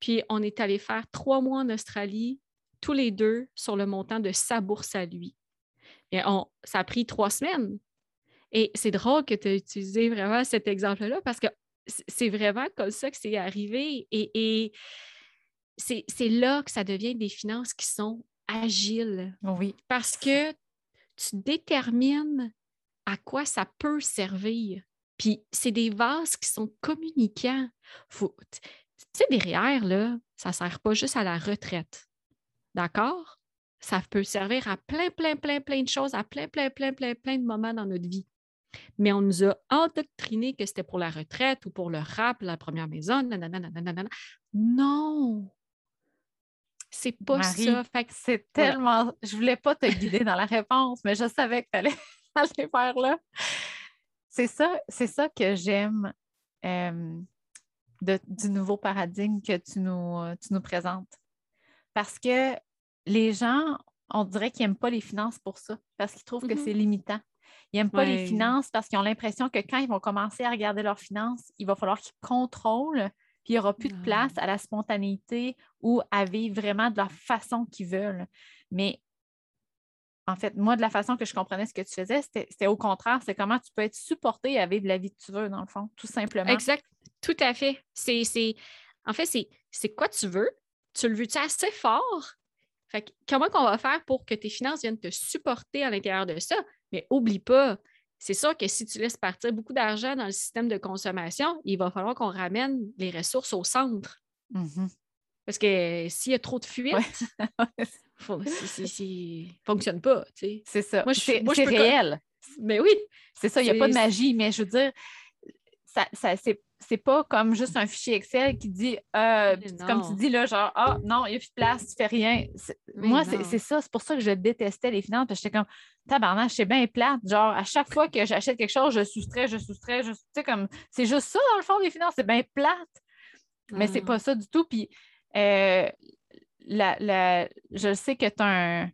Puis on est allé faire trois mois en Australie tous les deux sur le montant de sa bourse à lui. Et on, ça a pris trois semaines. Et c'est drôle que tu aies utilisé vraiment cet exemple-là parce que c'est vraiment comme ça que c'est arrivé. Et, c'est là que ça devient des finances qui sont agiles. Oui. Parce que tu détermines à quoi ça peut servir. Puis c'est des vases qui sont communicants. tu sais, derrière, là, ça ne sert pas juste à la retraite. D'accord? Ça peut servir à plein, plein, plein, plein de choses, à plein, plein, plein, plein, plein de moments dans notre vie. Mais on nous a endoctriné que c'était pour la retraite ou pour le rap, la première maison. Non! C'est pas ça. c'est tellement. Je voulais pas te guider dans la réponse, mais je savais que tu allais aller faire là. C'est ça, c'est ça que j'aime euh, du nouveau paradigme que tu nous, tu nous présentes. Parce que les gens, on dirait qu'ils n'aiment pas les finances pour ça, parce qu'ils trouvent que mm-hmm. c'est limitant. Ils n'aiment pas les finances parce qu'ils ont l'impression que quand ils vont commencer à regarder leurs finances, il va falloir qu'ils contrôlent, puis il n'y aura plus de place à la spontanéité ou à vivre vraiment de la façon qu'ils veulent. Mais en fait, moi, de la façon que je comprenais ce que tu faisais, c'était au contraire, c'est comment tu peux être supporté à vivre la vie que tu veux, dans le fond, tout simplement. Exact, tout à fait. C'est, en fait, c'est quoi tu veux? Tu le veux-tu assez fort? Fait comment qu'on va faire pour que tes finances viennent te supporter à l'intérieur de ça? Mais oublie pas, c'est sûr que si tu laisses partir beaucoup d'argent dans le système de consommation, il va falloir qu'on ramène les ressources au centre. Mm-hmm. Parce que s'il y a trop de fuites, ça ne fonctionne pas. C'est ça. Moi, c'est réel. Mais oui. C'est ça, il n'y a pas de magie, mais je veux dire, ça, ça c'est c'est pas comme juste un fichier Excel qui dit, euh, comme tu dis là, genre, ah non, il n'y a plus de place, tu fais rien. Moi, c'est ça, c'est pour ça que je détestais les finances, parce que j'étais comme, tabarnak, c'est bien plate. Genre, à chaque fois que j'achète quelque chose, je soustrais, je soustrais, je sais comme, c'est juste ça dans le fond des finances, c'est bien plate. Mais c'est pas ça du tout. Puis, euh, la, je sais que tu as un,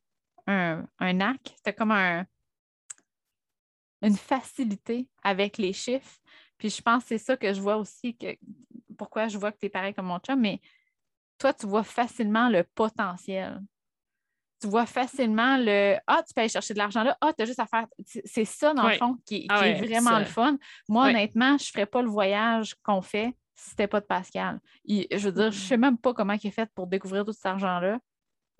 un, un hack, tu as comme un, une facilité avec les chiffres. Puis je pense que c'est ça que je vois aussi, que pourquoi je vois que tu es pareil comme mon chum, mais toi, tu vois facilement le potentiel. Tu vois facilement le Ah, tu peux aller chercher de l'argent là, ah, tu as juste à faire. C'est ça, dans le fond, qui, ah est vraiment le fun. Moi, honnêtement, je ne ferais pas le voyage qu'on fait si ce n'était pas de Pascal. je veux dire, je ne sais même pas comment il est fait pour découvrir tout cet argent-là.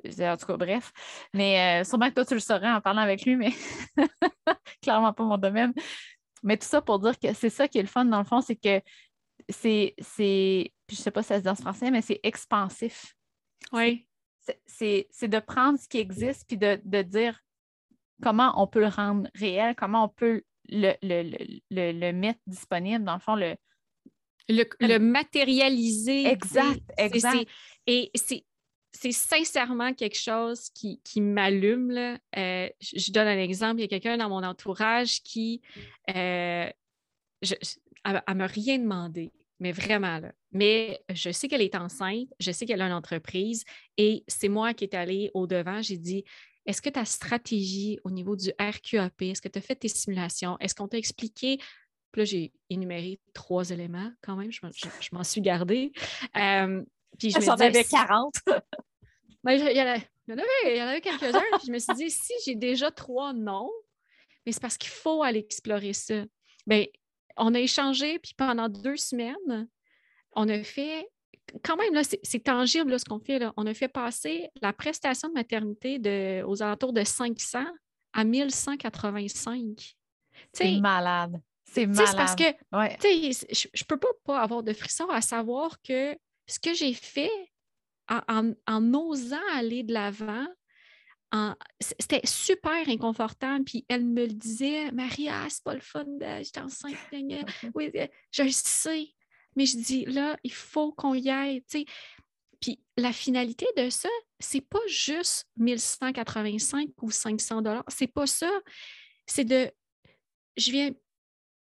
En tout cas, bref. Mais euh, sûrement que toi, tu le saurais en parlant avec lui, mais clairement pas mon domaine. Mais tout ça pour dire que c'est ça qui est le fun, dans le fond, c'est que c'est, c'est je sais pas si ça se dit en français, mais c'est expansif. Oui. C'est, de prendre ce qui existe puis de, dire comment on peut le rendre réel, comment on peut le, le, mettre disponible, dans le fond, le, le, matérialiser. Exact, exact. et c'est c'est sincèrement quelque chose qui, m'allume. Euh, je, donne un exemple. Il y a quelqu'un dans mon entourage qui, euh, m'a rien demandé, mais vraiment. Là. Mais je sais qu'elle est enceinte, je sais qu'elle a une entreprise et c'est moi qui est allée au-devant. J'ai dit, est-ce que ta stratégie au niveau du RQAP, est-ce que tu as fait tes simulations? Est-ce qu'on t'a expliqué? Là, j'ai énuméré trois éléments quand même, je, m'en suis gardée. Euh, puis je avais 40. Ben, il, y en avait, il y en avait quelques-uns. puis je me suis dit, si j'ai déjà trois noms, mais c'est parce qu'il faut aller explorer ça. Bien, on a échangé, puis pendant deux semaines, on a fait quand même, là, c'est tangible là, ce qu'on fait. Là. On a fait passer la prestation de maternité de, aux alentours de 500 à 1185. C'est malade. C'est malade. C'est parce que ouais. je ne peux pas, pas avoir de frisson à savoir que ce que j'ai fait en, osant aller de l'avant, c'était super inconfortable. Puis elle me le disait, Maria, c'est pas le fun, j'étais enceinte. Oui, euh, je le sais. Mais je dis, là, il faut qu'on y aille. Puis la finalité de ça, c'est pas juste 1185 ou 500 dollars. C'est pas ça. C'est de, je viens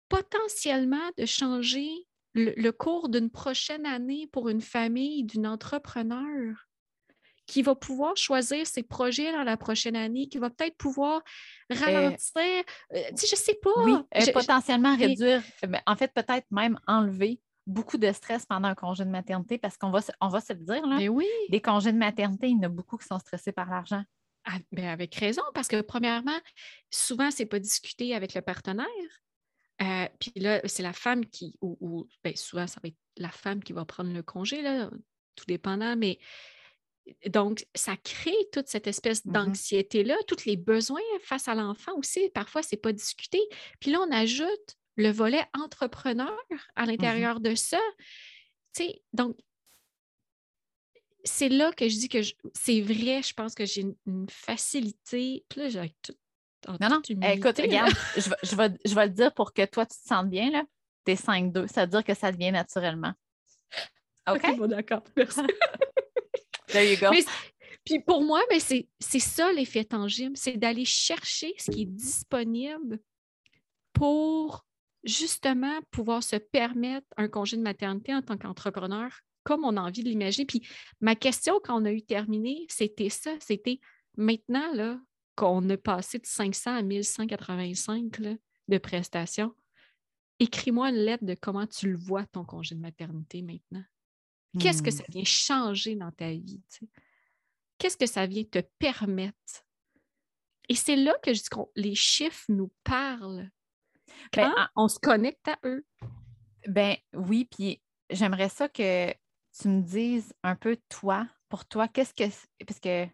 potentiellement de changer le, cours d'une prochaine année pour une famille, d'une entrepreneur qui va pouvoir choisir ses projets dans la prochaine année, qui va peut-être pouvoir ralentir, euh, je ne sais pas. Oui, potentiellement réduire, ben, en fait, peut-être même enlever beaucoup de stress pendant un congé de maternité parce qu'on va, se- on va se le dire, là, Mais oui, des congés de maternité, il y en a beaucoup qui sont stressés par l'argent. Ah, ben, avec raison, parce que premièrement, souvent, c'est pas discuté avec le partenaire. Euh, puis là, c'est la femme qui, ou, ou, ben, souvent, ça va être la femme qui va prendre le congé, là, tout dépendant, mais donc, ça crée toute cette espèce Mhm. d'anxiété-là, tous les besoins face à l'enfant aussi. Parfois, c'est pas discuté. Puis là, on ajoute le volet entrepreneur à l'intérieur de ça. Tu sais, donc, c'est là que je dis que c'est vrai, je pense que j'ai une, une facilité. Puis là, j'ai tout. Non, non. Eh, humilité, écoute, regarde, je vais, je, vais, je vais le dire pour que toi, tu te sentes bien. là. T'es 5-2. Ça veut dire que ça devient naturellement. OK? Ok, bon, d'accord. Merci. There you go. Mais puis pour moi, ben, c'est c'est ça l'effet tangible, c'est d'aller chercher ce qui est disponible pour justement pouvoir se permettre un congé de maternité en tant qu'entrepreneur, comme on a envie de l'imaginer. Puis ma question quand on a eu terminé, c'était ça, c'était maintenant là qu'on a passé de 500 à 1185 là, de prestations, écris-moi une lettre de comment tu le vois ton congé de maternité maintenant. Qu'est-ce que Hmm. ça vient changer dans ta vie? tu sais? Qu'est-ce que ça vient te permettre? Et c'est là que je dis les chiffres nous parlent. Ben, Quand on se connecte à eux. Ben oui, puis j'aimerais ça que tu me dises un peu toi, pour toi, qu'est-ce que c'est- parce que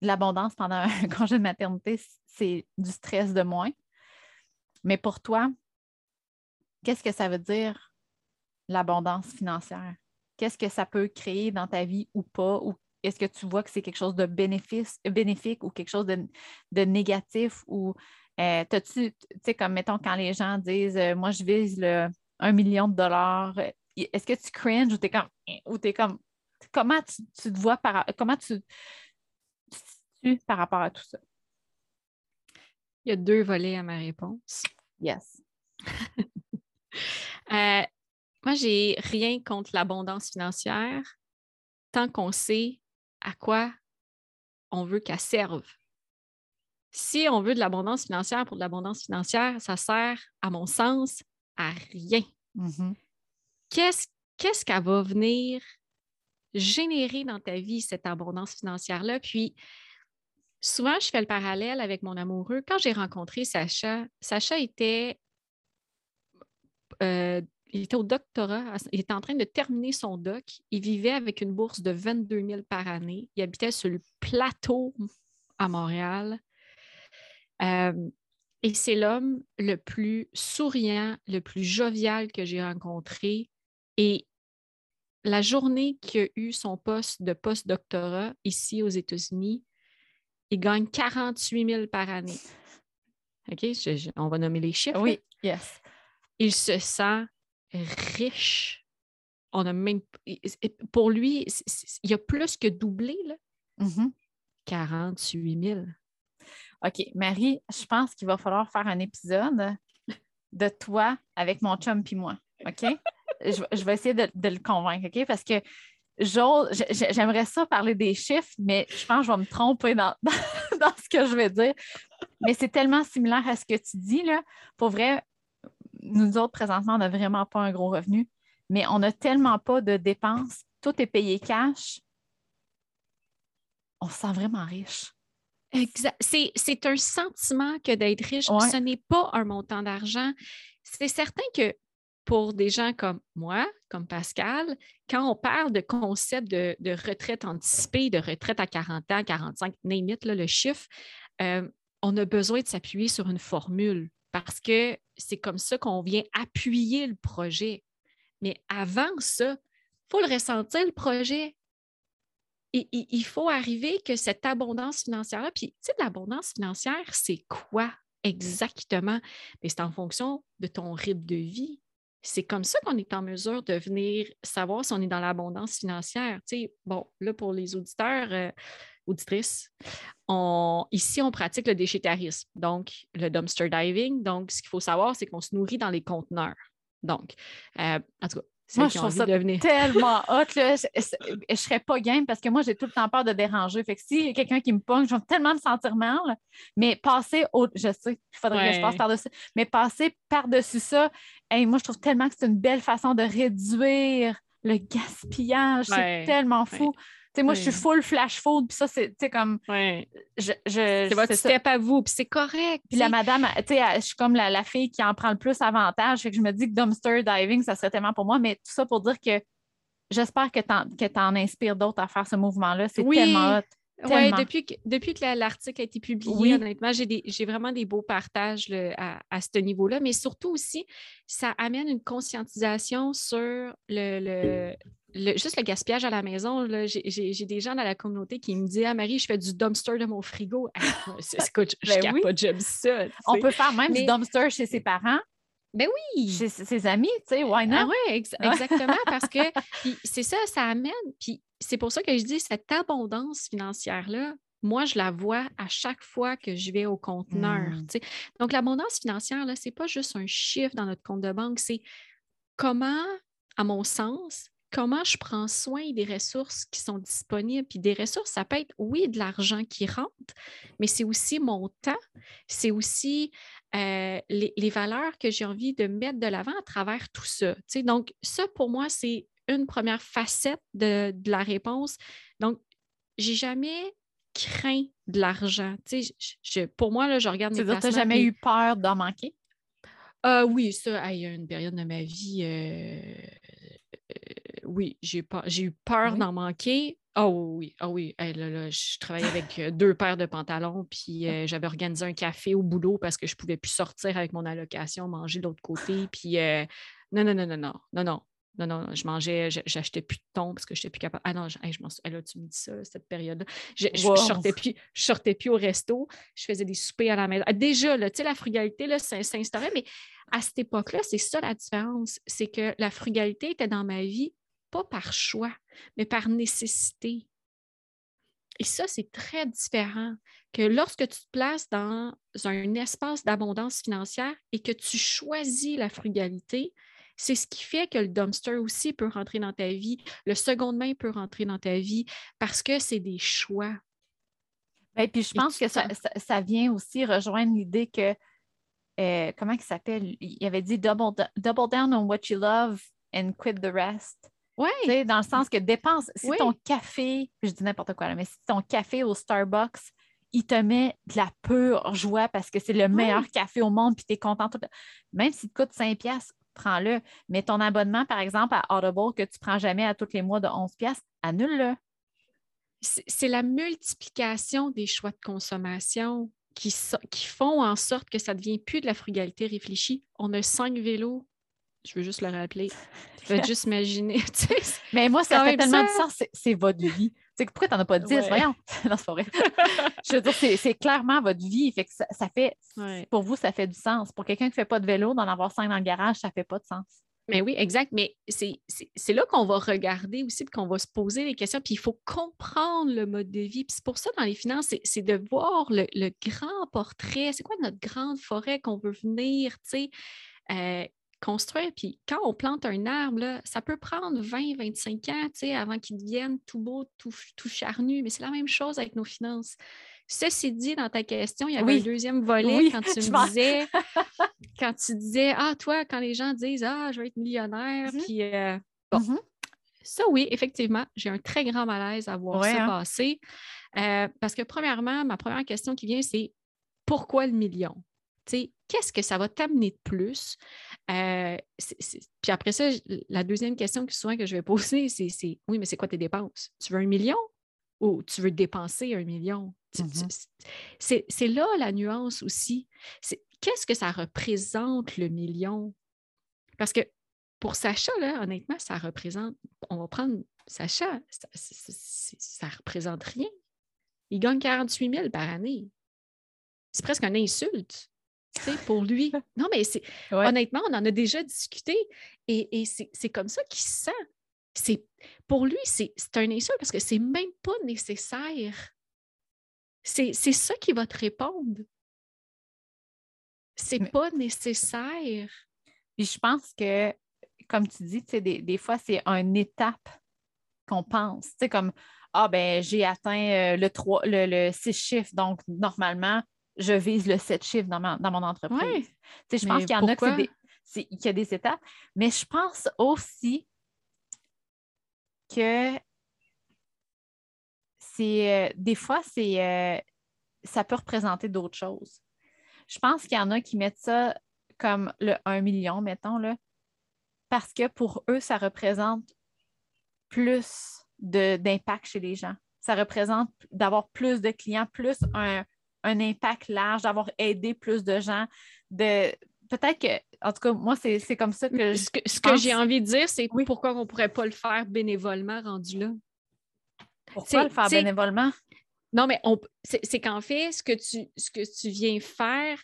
l'abondance pendant un congé de maternité, c'est du stress de moins. Mais pour toi, qu'est-ce que ça veut dire l'abondance financière? Qu'est-ce que ça peut créer dans ta vie ou pas? Ou est-ce que tu vois que c'est quelque chose de bénéfique ou quelque chose de, négatif? Ou euh, t'as-tu, tu sais, comme mettons quand les gens disent euh, Moi, je vise le 1 million de dollars, euh, est-ce que tu cringes ou t'es comme ou t'es comme comment tu, tu te vois par comment tu, par rapport à tout ça? Il y a deux volets à ma réponse. Yes. Euh, moi, j'ai rien contre l'abondance financière tant qu'on sait à quoi on veut qu'elle serve. Si on veut de l'abondance financière pour de l'abondance financière, ça sert, à mon sens, à rien. Mhm. Qu'est-ce qu'est-ce qu'elle va venir générer dans ta vie, cette abondance financière-là? Puis, souvent, je fais le parallèle avec mon amoureux. Quand j'ai rencontré Sacha, Sacha était, euh, était au doctorat, il était en train de terminer son doc. Il vivait avec une bourse de 22 000 par année. Il habitait sur le plateau à Montréal. Euh, et c'est l'homme le plus souriant, le plus jovial que j'ai rencontré. Et la journée qu'il a eu son poste de post-doctorat ici aux États-Unis, il gagne 48 000 par année. OK? Je- je- on va nommer les chiffres. Oui, yes. Il se sent riche. On a même, pour lui, c- c- il a plus que doublé, là. Mhm. 48 000. OK, Marie, je pense qu'il va falloir faire un épisode de toi avec mon chum puis moi. OK? je, je vais essayer de, de le convaincre, OK? Parce que j'aimerais ça parler des chiffres, mais je pense que je vais me tromper dans, dans, dans ce que je vais dire. Mais c'est tellement similaire à ce que tu dis, là. Pour vrai, nous autres, présentement, on n'a vraiment pas un gros revenu, mais on n'a tellement pas de dépenses. Tout est payé cash. On se sent vraiment riche. Exact. C'est, c'est un sentiment que d'être riche. Ouais. Ce n'est pas un montant d'argent. C'est certain que pour des gens comme moi, comme Pascal, quand on parle de concept de, retraite anticipée, de retraite à 40 ans, 45, name le chiffre, euh, on a besoin de s'appuyer sur une formule parce que c'est comme ça qu'on vient appuyer le projet. Mais avant ça, il faut le ressentir, le projet il- il faut arriver que cette abondance financière-là, puis tu sais, l'abondance financière, c'est quoi exactement? Mais c'est en fonction de ton rythme de vie. C'est comme ça qu'on est en mesure de venir savoir si on est dans l'abondance financière. Tu sais, bon, là, pour les auditeurs, euh, auditrices, ici, on pratique le déchétarisme, donc le dumpster diving. Donc, ce qu'il faut savoir, c'est qu'on se nourrit dans les conteneurs. Donc, euh, en tout cas, moi, je trouve ça tellement hot. Là. Je, ne serais pas game parce que moi, j'ai tout le temps peur de déranger. Fait que si quelqu'un qui me pogne, je vais tellement me sentir mal. Mais passer au. Je sais, il faudrait que je passe par-dessus. Mais passer par-dessus ça, moi, je trouve tellement que c'est une belle façon de réduire le gaspillage. C'est tellement fou moi, je suis full flash food, puis ça, c'est comme. Je, c'est votre step à vous, puis c'est correct. Puis la madame, tu sais, je suis comme la, fille qui en prend le plus avantage. Fait que je me dis que dumpster diving, ça serait tellement pour moi. Mais tout ça pour dire que j'espère que tu en, inspires d'autres à faire ce mouvement-là. C'est tellement hot. Oui, depuis que, depuis que l'article a été publié, honnêtement, j'ai vraiment des beaux partages à, à, ce niveau-là, mais surtout aussi, ça amène une conscientisation sur le, juste le gaspillage à la maison, j'ai des gens dans la communauté qui me disent Ah, Marie, je fais du dumpster de mon frigo. écoute, je, ben capote, j'aime ça. On peut faire même du dumpster chez ses parents. Ben oui. Chez ses amis, tu sais, why not? Ah oui, exactement, parce que c'est ça, ça amène. Puis c'est pour ça que je dis cette abondance financière-là, moi, je la vois à chaque fois que je vais au conteneur. Mmh. Donc, l'abondance financière, ce n'est pas juste un chiffre dans notre compte de banque, c'est comment, à mon sens, comment je prends soin des ressources qui sont disponibles? Puis des ressources, ça peut être, oui, de l'argent qui rentre, mais c'est aussi mon temps, c'est aussi euh, les, valeurs que j'ai envie de mettre de l'avant à travers tout ça. Donc, ça, pour moi, c'est une première facette de, la réponse. Donc, j'ai jamais craint de l'argent. pour moi, là, je regarde mes Tu n'as jamais eu peur d'en manquer? Euh, oui, ça, il y a une période de ma vie, euh, oui, j'ai eu peur d'en manquer. Oh oui, oh oui. je travaillais avec euh, deux paires de pantalons, puis euh, j'avais organisé un café au boulot parce que je ne pouvais plus sortir avec mon allocation, manger de l'autre côté. Puis euh, non, non, non, non, non, non, non. Non, non, je mangeais, j'achetais plus de thon parce que je n'étais plus capable. Ah non, je, m'en là, tu me dis ça, cette période-là. Je, ne sortais plus, je sortais plus au resto, je faisais des soupers à la maison. Ah, déjà, là, tu sais, la frugalité, là, s'instaurait, mais à cette époque-là, c'est ça la différence. C'est que la frugalité était dans ma vie pas par choix, mais par nécessité. Et ça, c'est très différent que lorsque tu te places dans un espace d'abondance financière et que tu choisis la frugalité, c'est ce qui fait que le dumpster aussi peut rentrer dans ta vie, le seconde main peut rentrer dans ta vie parce que c'est des choix. Et ben, puis je pense que ça, ça, vient aussi rejoindre l'idée que, euh, comment il s'appelle? Il avait dit double, double down on what you love and quit the rest. Oui. Dans le sens que dépense, si ton café, je dis n'importe quoi, mais si ton café au Starbucks, il te met de la pure joie parce que c'est le meilleur café au monde, puis tu es content. Tout... Même s'il te coûte 5 pièces prends-le. Mais ton abonnement, par exemple, à Audible, que tu ne prends jamais à tous les mois de 11 pièces annule-le. C'est la multiplication des choix de consommation qui, qui font en sorte que ça ne devient plus de la frugalité réfléchie. On a cinq vélos je veux juste le rappeler. Tu vas juste imaginer. Mais moi, ça fait tellement de sens. C'est votre vie. pourquoi tu n'en as pas 10? Voyons. non, c'est pas vrai. je veux dire, c'est clairement votre vie. Fait que ça, fait, Pour vous, ça fait du sens. Pour quelqu'un qui ne fait pas de vélo, d'en avoir cinq dans le garage, ça ne fait pas de sens. Mais oui, exact. Mais c'est là qu'on va regarder aussi, qu'on va se poser les questions. Puis il faut comprendre le mode de vie. Puis c'est pour ça, dans les finances, c'est de voir le, grand portrait. C'est quoi notre grande forêt qu'on veut venir, tu sais? Euh, construire. Puis quand on plante un arbre, ça peut prendre 20, 25 ans avant qu'il devienne tout beau, tout, tout charnu, mais c'est la même chose avec nos finances. Ceci dit, dans ta question, il y avait un deuxième volet quand tu me disais, quand tu disais, ah, toi, quand les gens disent, ah, je vais être millionnaire, mm-hmm. puis euh, bon. Mm-hmm. Ça, oui, effectivement, j'ai un très grand malaise à voir ça hein. passer. Euh, parce que, premièrement, ma première question qui vient, c'est pourquoi le million? Qu'est-ce que ça va t'amener de plus? Euh, puis après ça, la deuxième question que souvent que je vais poser, c'est oui, mais c'est quoi tes dépenses? Tu veux un million ou tu veux dépenser un million? Mm-hmm. C'est là la nuance aussi. Qu'est-ce que ça représente le million? Parce que pour Sacha, là, honnêtement, ça représente, on va prendre Sacha, ça, ne représente rien. Il gagne 48 000 par année. C'est presque une insulte pour lui. Non, mais c'est honnêtement, on en a déjà discuté et, c'est comme ça qu'il se sent. Pour lui, c'est un insulte parce que c'est même pas nécessaire. C'est ça qui va te répondre. C'est pas nécessaire. Puis je pense que comme tu dis, des, des fois, c'est une étape qu'on pense. C'est comme, ah, ben, j'ai atteint euh, le, 3, le, le 6 chiffres, donc normalement, je vise le 7 chiffres dans, dans mon entreprise. Je pense qu'il y en a qui qu'il y a des étapes, mais je pense aussi que c'est euh, des fois, c'est euh, ça peut représenter d'autres choses. Je pense qu'il y en a qui mettent ça comme le 1 million, mettons, là, parce que pour eux, ça représente plus d'impact chez les gens. Ça représente d'avoir plus de clients, plus un, impact large, d'avoir aidé plus de gens, de peut-être que, en tout cas, moi, c'est comme ça que Ce que, ce que j'ai envie de dire, c'est pourquoi on ne pourrait pas le faire bénévolement rendu là? Pourquoi le faire bénévolement? Non, mais c'est qu'en fait, ce que, tu, ce que tu viens faire,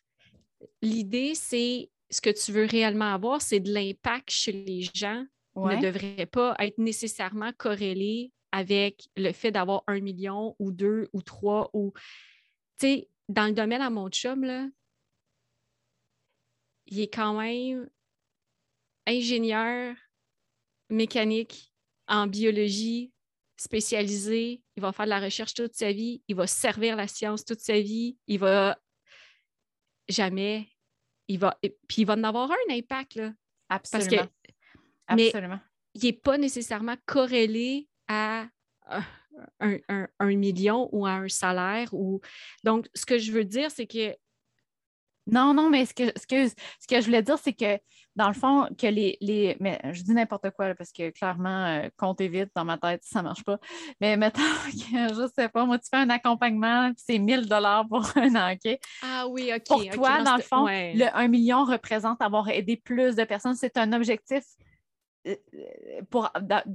l'idée, c'est ce que tu veux réellement avoir, c'est de l'impact chez les gens ne devrait pas être nécessairement corrélé avec le fait d'avoir un million ou deux ou trois ou. Tu sais, dans le domaine à mon chum, là, il est quand même ingénieur mécanique en biologie spécialisé. Il va faire de la recherche toute sa vie. Il va servir la science toute sa vie. Il va jamais. Il va. Puis il va en avoir un impact, là. Absolument. Parce que mais il n'est pas nécessairement corrélé à un, million ou à un salaire. Ou... Donc, ce que je veux dire, c'est que. Non, non, mais ce que, ce que, ce que je voulais dire, c'est que dans le fond, que les. les mais je dis n'importe quoi parce que clairement, euh, compter vite dans ma tête, ça ne marche pas. Mais mettons que, je sais pas, moi, tu fais un accompagnement, c'est 1000 dollars pour un an, OK? Ah oui, OK. Pour toi, dans le fond, le 1 million représente avoir aidé plus de personnes. C'est un objectif pour,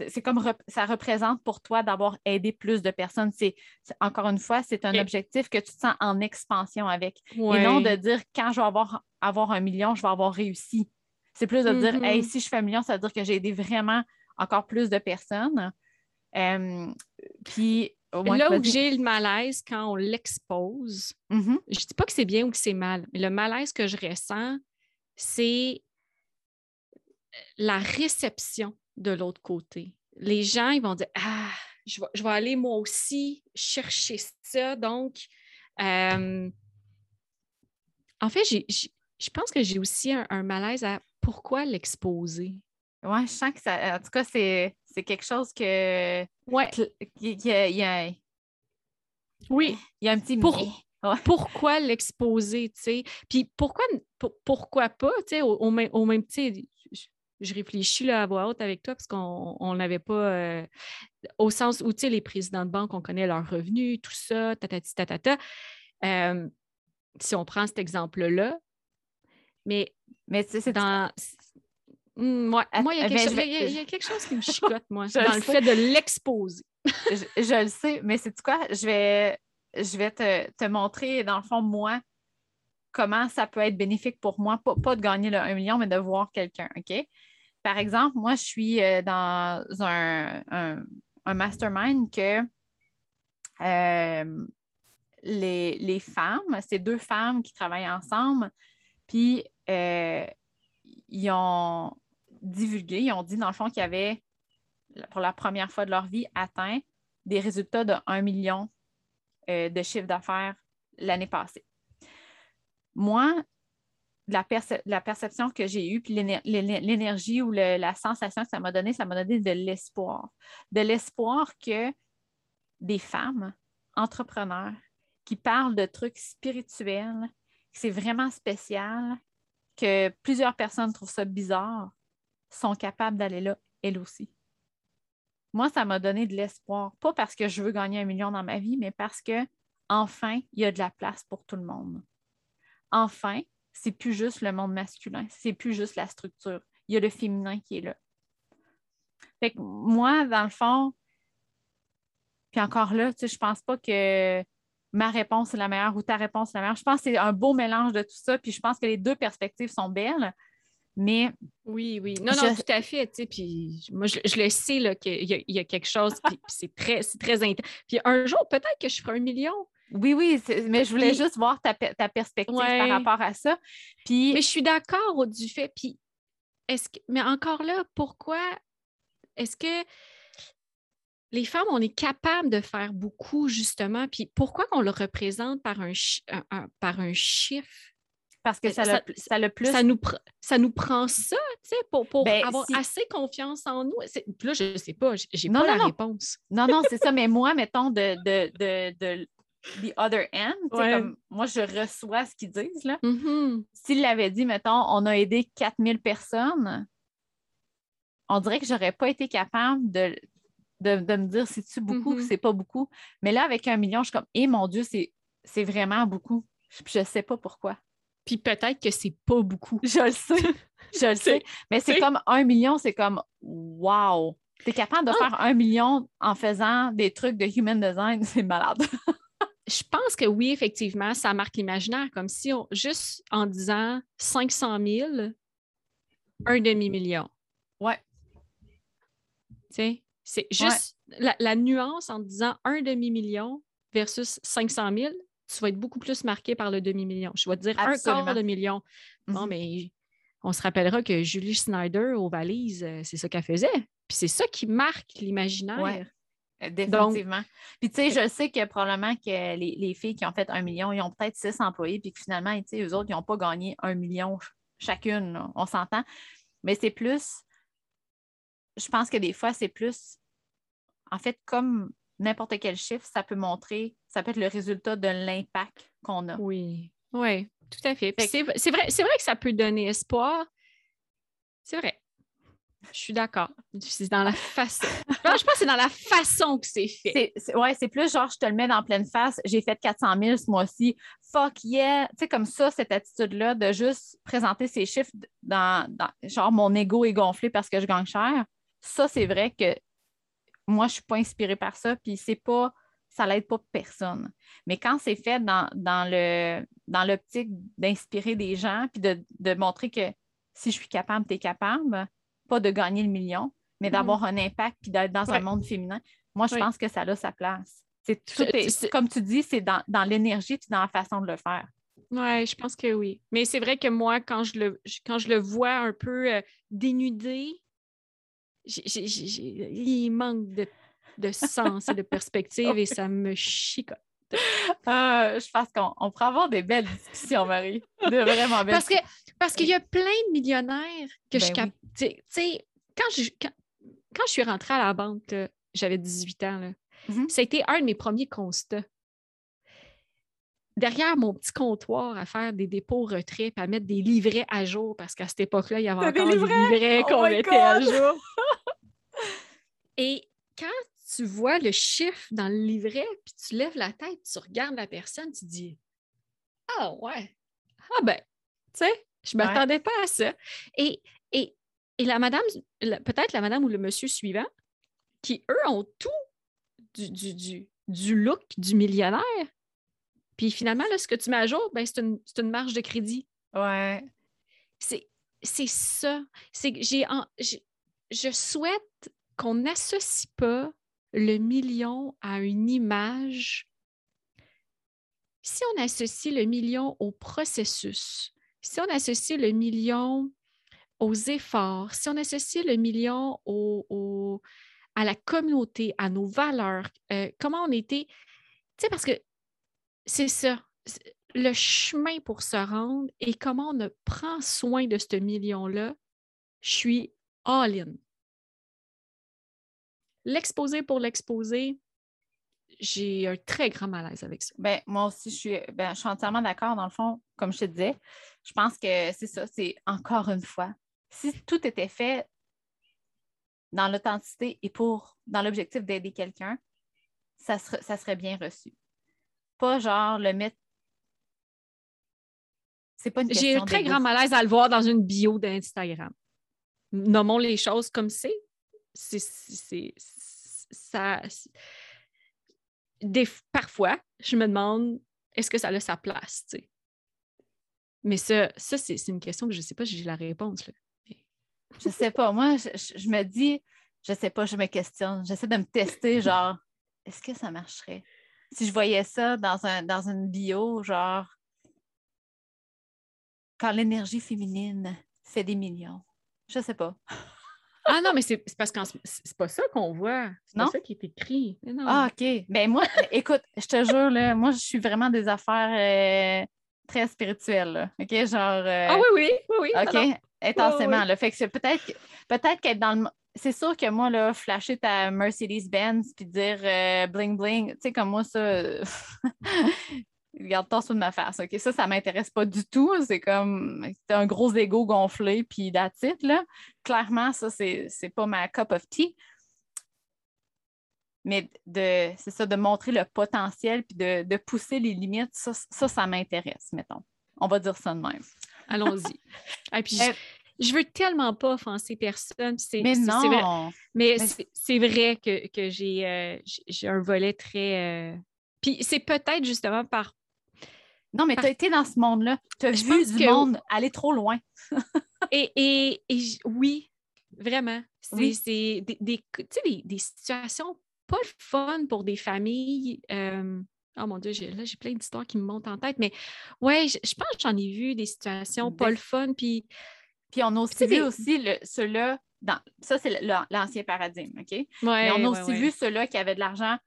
c'est comme ça représente pour toi d'avoir aidé plus de personnes. C'est, encore une fois, c'est un objectif que tu te sens en expansion avec. Et non de dire quand je vais avoir, avoir un million, je vais avoir réussi. C'est plus de dire hey, mm-hmm. si je fais un million, ça veut dire que j'ai aidé vraiment encore plus de personnes. puis là où j'ai le malaise quand on l'expose, mm-hmm. je ne dis pas que c'est bien ou que c'est mal, mais le malaise que je ressens, c'est la réception de l'autre côté. Les gens, ils vont dire Ah, je vais, aller moi aussi chercher ça. Donc, euh, en fait, je pense que j'ai aussi un, malaise à pourquoi l'exposer. Oui, je sens que ça. En tout cas, c'est, quelque chose que. Ouais. Y, a, Oui. Il y a un petit. Pourquoi l'exposer, tu sais? Puis pourquoi, pourquoi pas, tu sais, au, même, au même, je réfléchis là, à voix haute avec toi parce qu'on n'avait pas, euh, au sens où, tu sais, les présidents de banque, on connaît leurs revenus, tout ça, tatati, tatata. Euh, si on prend cet exemple-là, mais, mais c'est dans... Hmm, moi, il y, a quelque chose qui me chicote, moi, dans le fait de l'exposer. je, le sais, mais c'est quoi? Je vais, je vais te, te, montrer, dans le fond, moi, comment ça peut être bénéfique pour moi, pas, pas de gagner le 1 million, mais de voir quelqu'un, OK? Par exemple, moi, je suis euh, dans un, mastermind que euh, les, femmes, c'est deux femmes qui travaillent ensemble, puis euh, ils ont divulgué, ils ont dit dans le fond qu'ils avaient, pour la première fois de leur vie, atteint des résultats de 1 million de chiffre d'affaires l'année passée. Moi, la, la perception que j'ai eue, puis l'énergie ou la sensation que ça m'a donné, ça m'a donné de l'espoir. De l'espoir que des femmes entrepreneurs qui parlent de trucs spirituels, que c'est vraiment spécial, que plusieurs personnes trouvent ça bizarre, sont capables d'aller là, elles aussi. Moi, ça m'a donné de l'espoir, pas parce que je veux gagner un million dans ma vie, mais parce que enfin, il y a de la place pour tout le monde. Enfin, c'est plus juste le monde masculin, c'est plus juste la structure. Il y a le féminin qui est là. Fait que moi, dans le fond, puis encore là, tu sais, je pense pas que ma réponse est la meilleure ou ta réponse est la meilleure. Je pense que c'est un beau mélange de tout ça, puis je pense que les deux perspectives sont belles. Mais oui, oui. Non, non, tout à fait. Tu sais, puis moi, je, le sais qu'il y, y, a quelque chose, puis c'est très, très intense. Puis un jour, peut-être que je ferai un million. Oui, oui, mais je voulais juste voir ta, perspective par rapport à ça. Puis... Mais je suis d'accord du fait. Puis est-ce que, mais encore là, pourquoi est-ce que les femmes, on est capable de faire beaucoup, justement, puis pourquoi qu'on le représente par un, par un chiffre? Parce que ça, ça, le plus. Ça nous, ça nous prend ça, tu sais, pour, pour ben, avoir assez confiance en nous. Là, je ne sais pas, j'ai pas la réponse. Non, non, c'est ça. Mais moi, mettons, de, de, de, de the other end, comme moi, je reçois ce qu'ils disent. là. Mm-hmm. S'ils l'avaient dit, mettons, on a aidé 4000 personnes, on dirait que j'aurais pas été capable de, de, me dire si tu beaucoup ou mm-hmm. c'est pas beaucoup? Mais là, avec un million, je suis comme, eh mon Dieu, c'est vraiment beaucoup. Je ne sais pas pourquoi. Puis peut-être que c'est pas beaucoup. Je le sais. je le sais. Mais c'est comme un million, c'est comme wow. Tu es capable de ah! faire un million en faisant des trucs de human design, c'est malade. Je pense que oui, effectivement, ça marque l'imaginaire, comme si on, juste en disant 500 000, un demi-million. Ouais. Tu sais, c'est juste la, nuance en disant un demi-million versus 500 000, tu vas être beaucoup plus marqué par le demi-million. Je vais te dire un quart de million. Bon, mm-hmm. mais on se rappellera que Julie Snyder aux valises, euh, c'est ça qu'elle faisait. Puis c'est ça qui marque l'imaginaire. Euh, définitivement. puis, tu sais, je sais que probablement que les, filles qui ont fait un million, ils ont peut-être six employés, puis que finalement, tu sais, eux autres, ils n'ont pas gagné un million chacune. On s'entend. Mais c'est plus, je pense que des fois, c'est plus, en fait, comme n'importe quel chiffre, ça peut montrer, ça peut être le résultat de l'impact qu'on a. Oui, oui, tout à fait. C'est vrai, vrai que ça peut donner espoir. C'est vrai. Je suis d'accord. C'est dans la façon. je pense que c'est dans la façon que c'est fait. Oui, c'est plus genre, je te le mets dans pleine face. J'ai fait 400 000 ce mois-ci. Fuck yeah. Tu sais, comme ça, cette attitude-là de juste présenter ces chiffres dans, genre, mon ego est gonflé parce que je gagne cher. Ça, c'est vrai que moi, je ne suis pas inspirée par ça. Puis c'est pas, ça l'aide pas personne. Mais quand c'est fait dans, le dans l'optique d'inspirer des gens, puis de, de montrer que si je suis capable, tu es capable pas de gagner le million, mais d'avoir mm. un impact puis d'être dans un monde féminin. Moi, je pense que ça a sa place. C'est tout comme tu dis, c'est dans, l'énergie et dans la façon de le faire. Oui, je pense que oui. Mais c'est vrai que moi, quand je le, quand je le vois un peu euh, dénudé, il manque de, de sens et de perspective et ça me chicote. Ah, je pense qu'on pourrait avoir des belles discussions, Marie. De vraiment belles. Parce que parce qu'il y a plein de millionnaires que je ben Tu sais, quand je, quand, je suis rentrée à la banque, j'avais 18 ans, là, mm-hmm. ça a été un de mes premiers constats. Derrière mon petit comptoir à faire des dépôts retraits et à mettre des livrets à jour, parce qu'à cette époque-là, il y avait encore des livrets, oh qu'on mettait à jour. Et quand tu vois le chiffre dans le livret, puis tu lèves la tête, tu regardes la personne, tu dis Ah ouais, ah ben, tu sais, je ne m'attendais pas à ça. Et, et, la madame, peut-être la madame ou le monsieur suivant, qui, eux, ont tout du, du, du, look du millionnaire. Puis finalement, là, ce que tu mets à jour, ben, c'est une, une, marge de crédit. Ouais. C'est, c'est ça. C'est j'ai, je souhaite qu'on n'associe pas le million à une image. Si on associe le million au processus, si on associe le million aux efforts, si on associe le million à la communauté, à nos valeurs, euh, comment on était, tu sais, parce que c'est ça, le chemin pour se rendre et comment on prend soin de ce million-là, je suis all-in. L'exposer pour l'exposer, j'ai un très grand malaise avec ça. Ben, moi aussi, je suis, ben, je suis entièrement d'accord. Dans le fond, comme je te disais, je pense que c'est ça, c'est encore une fois, si tout était fait dans l'authenticité et pour dans l'objectif d'aider quelqu'un, ça serait, ça serait bien reçu. Pas genre le mettre. C'est pas une J'ai un très grand malaise à le voir dans une bio d'Instagram. Nommons les choses comme c'est. C'est ça parfois, je me demande est-ce que ça a sa place, Mais ça, ça c'est une question que je ne sais pas si j'ai la réponse. Là. Je sais pas. Moi, je, me dis, je sais pas, je me questionne. J'essaie de me tester, genre, est-ce que ça marcherait? Si je voyais ça dans, un, dans une bio, genre, quand l'énergie féminine fait des millions, Je sais pas. Ah non, mais c'est parce que c'est pas ça qu'on voit. C'est pas ça qui est écrit. Ah, OK. Ben moi, écoute, je te jure, là, moi, je suis vraiment des affaires euh, très spirituelles. OK? Genre. Euh, ah oui, oui, oui, oui. OK? Intensément. Fait que peut-être peut-être qu'être dans le. C'est sûr que moi, là, flasher ta Mercedes-Benz puis dire euh, bling bling, tu sais, comme moi, ça. Regarde-toi sous de ma face. OK, ça, ça m'intéresse pas du tout. C'est comme un gros ego gonflé, puis that's là. Clairement, ça, c'est, c'est pas ma cup of tea. Mais de, c'est ça, de montrer le potentiel puis de, pousser les limites, ça, ça, m'intéresse, mettons. On va dire ça de même. Allons-y. Et puis, euh, je, veux tellement pas offenser personne. C'est, mais non! mais, c'est, vrai que, j'ai, euh, j'ai un volet très. Euh, puis c'est peut-être justement par non, mais tu as été dans ce monde-là. Tu as vu du monde aller trop loin. et, oui, vraiment. C'est des, des, situations pas le fun pour des familles. Euh, oh mon Dieu, là, j'ai plein d'histoires qui me montent en tête. Mais ouais, je, pense que j'en ai vu des situations pas le fun. Puis, puis on a aussi vu aussi ceux-là. Dans, ça, c'est l'ancien paradigme, OK? Ouais, mais on a aussi vu ceux-là qui avaient de l'argent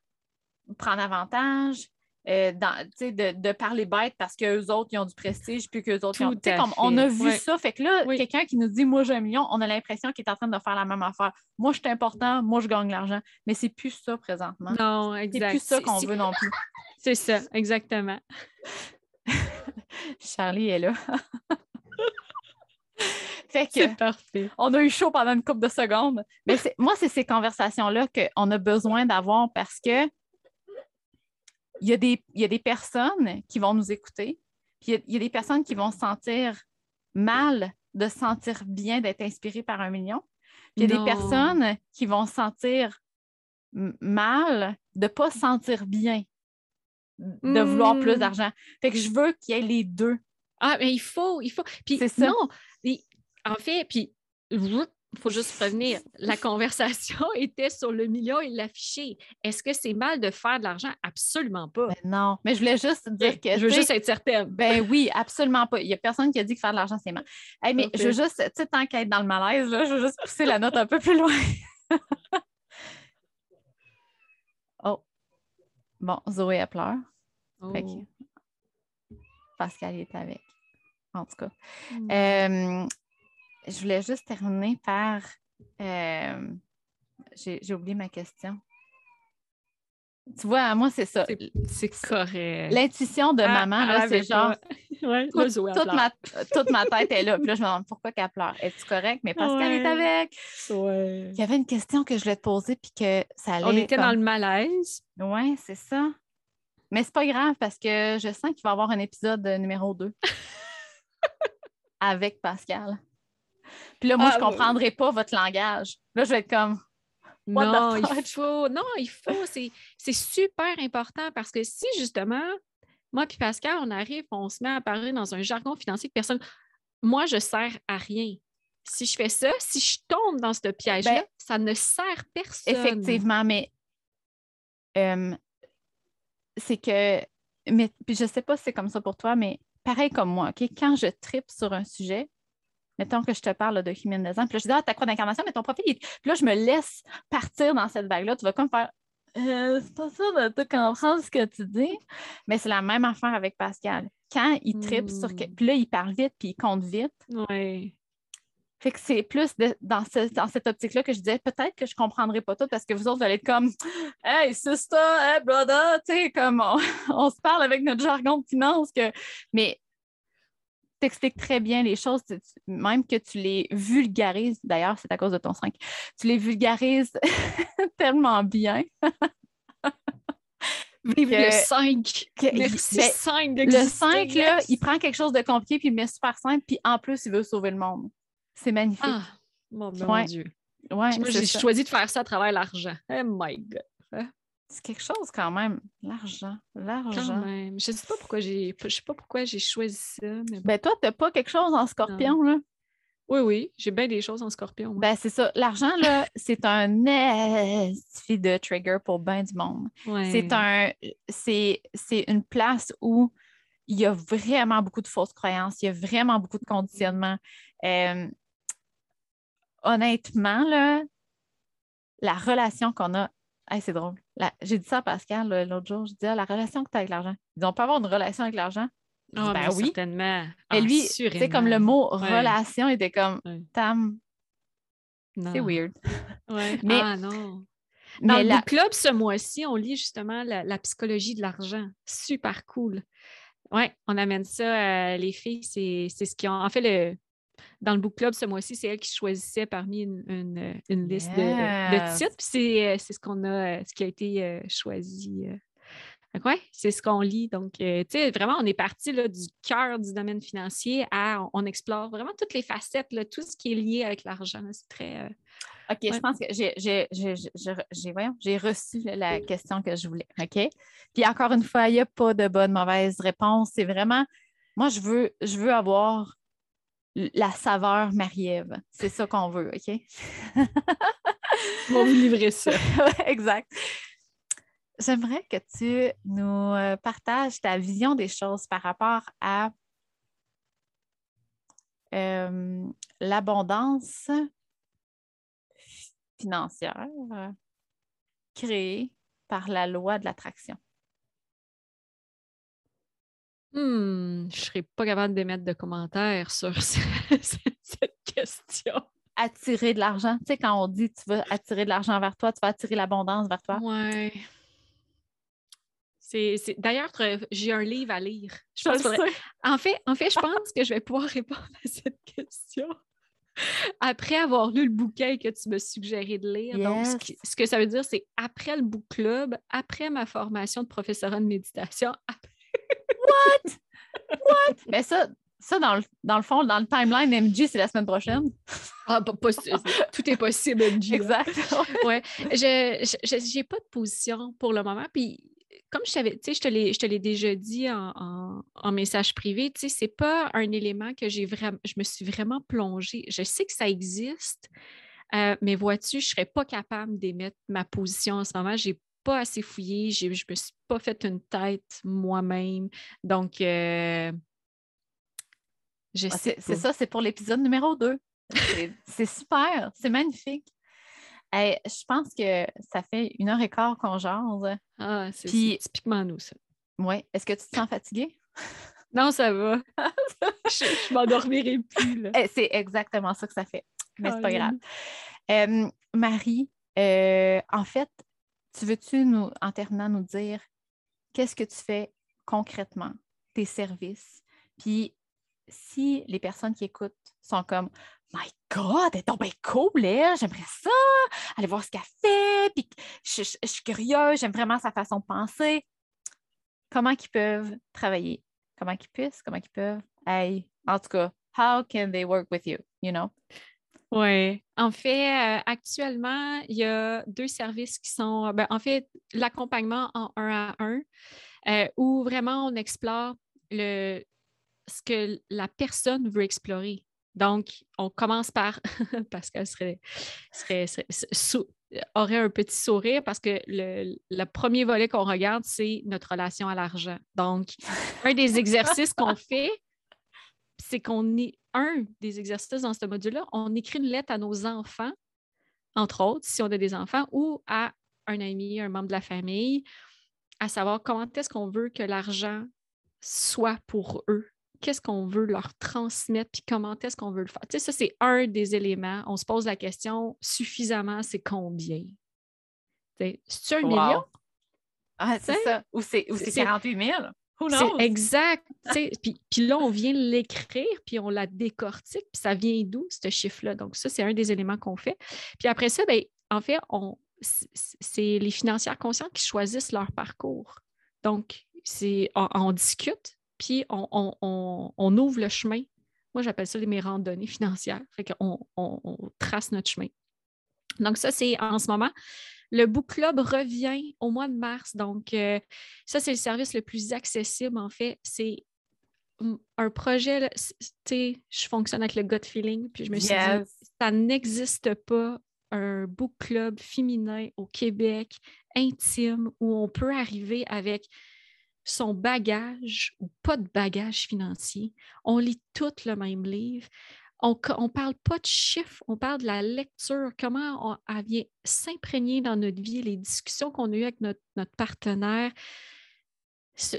prendre avantage, euh, de, de, parler bête parce qu'eux autres, ils ont du prestige, puis qu'eux autres, ils ont... Comme, on a vu ça. Fait que là, quelqu'un qui nous dit « Moi, j'ai un million », on a l'impression qu'il est en train de faire la même affaire. Moi, je suis important, moi, je gagne l'argent. Mais c'est plus ça présentement. Non, exact. C'est plus ça qu'on veut non plus. c'est ça, exactement. Charlie est là. fait que, c'est parfait. On a eu chaud pendant une couple de secondes. Mais moi, c'est ces conversations-là qu'on a besoin d'avoir parce que il y, a des, il y a des personnes qui vont nous écouter, puis il y, a, des personnes qui vont se sentir mal de se sentir bien d'être inspirées par un million. Puis il y a des personnes qui vont se sentir mal de ne pas se sentir bien, de vouloir plus hmm. d'argent. Fait que je veux qu'il y ait les deux. Ah, mais il faut, il faut. Puis c'est ça. Non, en fait, puis faut juste revenir, la conversation était sur le million et l'afficher. Est-ce que c'est mal de faire de l'argent? Absolument pas. Ben non, mais je voulais juste dire que. Je veux juste être certaine. Ben oui, absolument pas. Il n'y a personne qui a dit que faire de l'argent, c'est mal. mais je veux juste, tu sais, tant qu'être dans le malaise, là, je veux juste pousser la note un peu plus loin. oh. Bon, Zoé, elle pleure. Oh. Pascal est avec. En tout cas. Hmm. Euh, je voulais juste terminer par. Euh, j'ai oublié ma question. Tu vois, moi, c'est ça. C'est correct. L'intuition de ah, maman, c'est genre. toute, ma, toute, ma, tête est là. Puis là, je me demande pourquoi qu'elle pleure. Es-tu correct? Mais qu'elle est avec. Il y avait une question que je voulais te poser, puis que ça allait. On était dans le malaise. Oui, c'est ça. Mais c'est pas grave parce que je sens qu'il va y avoir un épisode numéro 2 avec Pascal. Puis là, moi, je ne ah, comprendrai pas votre langage. Là, je vais être comme. non, il faut. Non, il faut. C'est super important parce que si justement, moi et Pascal, on arrive, on se met à parler dans un jargon financier que personne. Moi, je ne sers à rien. Si je fais ça, si je tombe dans ce piège-là, ben, ça ne sert personne. Effectivement, mais c'est que. Mais, puis je ne sais pas si c'est comme ça pour toi, mais pareil comme moi, OK? Quand je tripe sur un sujet, mettons que je te parle de human design, puis là, je dis, ah, t'as quoi d'incarnation, mais ton profil, est... puis là, je me laisse partir dans cette vague-là. Tu vas comme faire, euh, c'est pas ça de te comprendre ce que tu dis. Mais c'est la même affaire avec Pascal. Quand il tripe sur. Hmm. Puis là, il parle vite, puis il compte vite. Oui. Fait que c'est plus dans, dans, cette optique-là que je disais peut-être que je ne comprendrai pas tout parce que vous autres, vous allez être comme Hey, sister, hey, brother, tu sais, comme on, on, se parle avec notre jargon de finance. Que... Mais t'expliques très bien les choses, même que tu les vulgarises. D'ailleurs, c'est à cause de ton 5. Tu les vulgarises tellement bien. Vive le 5. Merci 5 ben, Le 5, là, il prend quelque chose de compliqué puis il met super simple, puis en plus, il veut sauver le monde. C'est magnifique. Ah, mon, Dieu. Ouais, Moi, j'ai choisi de faire ça à travers l'argent. Oh my God. C'est quelque chose quand même. L'argent. L'argent. Je ne sais pas pourquoi j'ai. Je sais pas pourquoi j'ai choisi ça. Mais Ben toi, tu n'as pas quelque chose en scorpion, là? Oui, oui, j'ai bien des choses en scorpion. Ben, c'est ça. L'argent, là, c'est un de trigger pour bien du monde. C'est un c'est une place où il y a vraiment beaucoup de fausses croyances, il y a vraiment beaucoup de conditionnement. Euh, honnêtement, là, la relation qu'on a, c'est drôle. J'ai dit ça à Pascal l'autre jour, je dis ah, la relation que tu as avec l'argent. Ils n'ont pas avoir une relation avec l'argent? Oh, ben oui. Certainement. Et lui, c'est comme le mot relation était comme Tam. C'est weird. Mais, ah non. Dans le book club, ce mois-ci, on lit justement la, psychologie de l'argent. Super cool. Oui, on amène ça. les filles, c'est ce qui ont. En fait, le, dans le book club ce mois-ci, c'est elle qui choisissait parmi une, liste de, titres. Puis c'est ce qu'on a, ce qui a été choisi. Oui, c'est ce qu'on lit. Donc, tu sais, vraiment, on est parti là, du cœur du domaine financier à on, explore vraiment toutes les facettes, là, tout ce qui est lié avec l'argent. C'est très. OK, je pense que j'ai reçu la question que je voulais. OK? Puis encore une fois, il n'y a pas de bonne, mauvaise réponse. C'est vraiment, moi, je veux, je veux avoir la saveur Marie-Ève. C'est ça qu'on veut, OK? On va vous livrer ça. exact. J'aimerais que tu nous euh, partages ta vision des choses par rapport à euh, l'abondance financière créée par la loi de l'attraction? Hmm, je ne serais pas capable d'émettre de commentaires sur cette question. Attirer de l'argent. Tu sais, quand on dit tu veux attirer de l'argent vers toi, tu vas attirer l'abondance vers toi. Oui. C'est, D'ailleurs, j'ai un livre à lire. Je en, fait, en fait, je pense que je vais pouvoir répondre à cette question après avoir lu le bouquin que tu me suggéré de lire. Donc, ce, que ça veut dire, c'est après le book club, après ma formation de professorat de méditation. What? What? Mais ça, ça dans, le, dans le fond, dans le timeline, MG, c'est la semaine prochaine. Ah, pas, tout est possible, MG. Exact. ouais. Je n'ai pas de position pour le moment. Puis comme je savais, je te l'ai déjà dit en, message privé, tu sais, c'est pas un élément que j'ai vraiment, je me suis vraiment plongée. Je sais que ça existe, euh, mais vois-tu, je serais pas capable d'émettre ma position en ce moment. J'ai pas assez fouillé, je me suis pas fait une tête moi-même. Donc, euh, je ah, sais. C'est ça, c'est pour l'épisode numéro 2. C'est super, c'est magnifique je pense que ça fait une heure et quart qu'on jase. Ah, c'est typiquement nous, ça. Oui. Est-ce que tu te sens fatiguée? non, ça va. je ne m'endormirai plus. Eh, c'est exactement ça que ça fait. Mais c'est pas grave. Marie, euh, en fait, tu veux-tu, nous, en terminant, nous dire qu'est-ce que tu fais concrètement, tes services? Puis si les personnes qui écoutent sont comme My God, elle est tombée cool, elle. J'aimerais ça. Aller voir ce qu'elle fait. Puis je, suis curieuse. J'aime vraiment sa façon de penser. Comment ils peuvent travailler? Comment ils puissent? Comment ils peuvent? Hey, en tout cas, how can they work with you? You know? Oui. En fait, euh, actuellement, il y a deux services qui sont, ben, en fait, l'accompagnement en un à un, euh, où vraiment on explore le, ce que la personne veut explorer. Donc, on commence par, parce qu'elle serait, aurait un petit sourire parce que le, premier volet qu'on regarde, c'est notre relation à l'argent. Donc, un des exercices qu'on fait, c'est qu'on est un des exercices dans ce module-là, on écrit une lettre à nos enfants, entre autres, si on a des enfants, ou à un ami, un membre de la famille, à savoir comment est-ce qu'on veut que l'argent soit pour eux qu'est-ce qu'on veut leur transmettre, puis comment est-ce qu'on veut le faire? Tu sais, ça, c'est un des éléments. On se pose la question, suffisamment, c'est combien? C'est-tu un million? Ah, c'est ça. Ou c'est 48 000? C'est exact. puis, puis là, on vient l'écrire, puis on la décortique, puis ça vient d'où, ce chiffre-là? Donc, ça, c'est un des éléments qu'on fait. Puis après ça, ben, en fait, on, c'est les financières conscientes qui choisissent leur parcours. Donc, c'est, on discute, puis on, ouvre le chemin. Moi, j'appelle ça mes randonnées financières. Fait qu'on on, trace notre chemin. Donc, ça, c'est en ce moment. Le Book Club revient au mois de mars. Donc, euh, ça, c'est le service le plus accessible, en fait. C'est un projet, tu sais, je fonctionne avec le gut feeling, puis je me suis dit, ça n'existe pas un book club féminin au Québec intime où on peut arriver avec son bagage ou pas de bagage financier. On lit tout le même livre. On ne parle pas de chiffres, on parle de la lecture, comment on, elle vient s'imprégner dans notre vie, les discussions qu'on a eues avec notre, partenaire.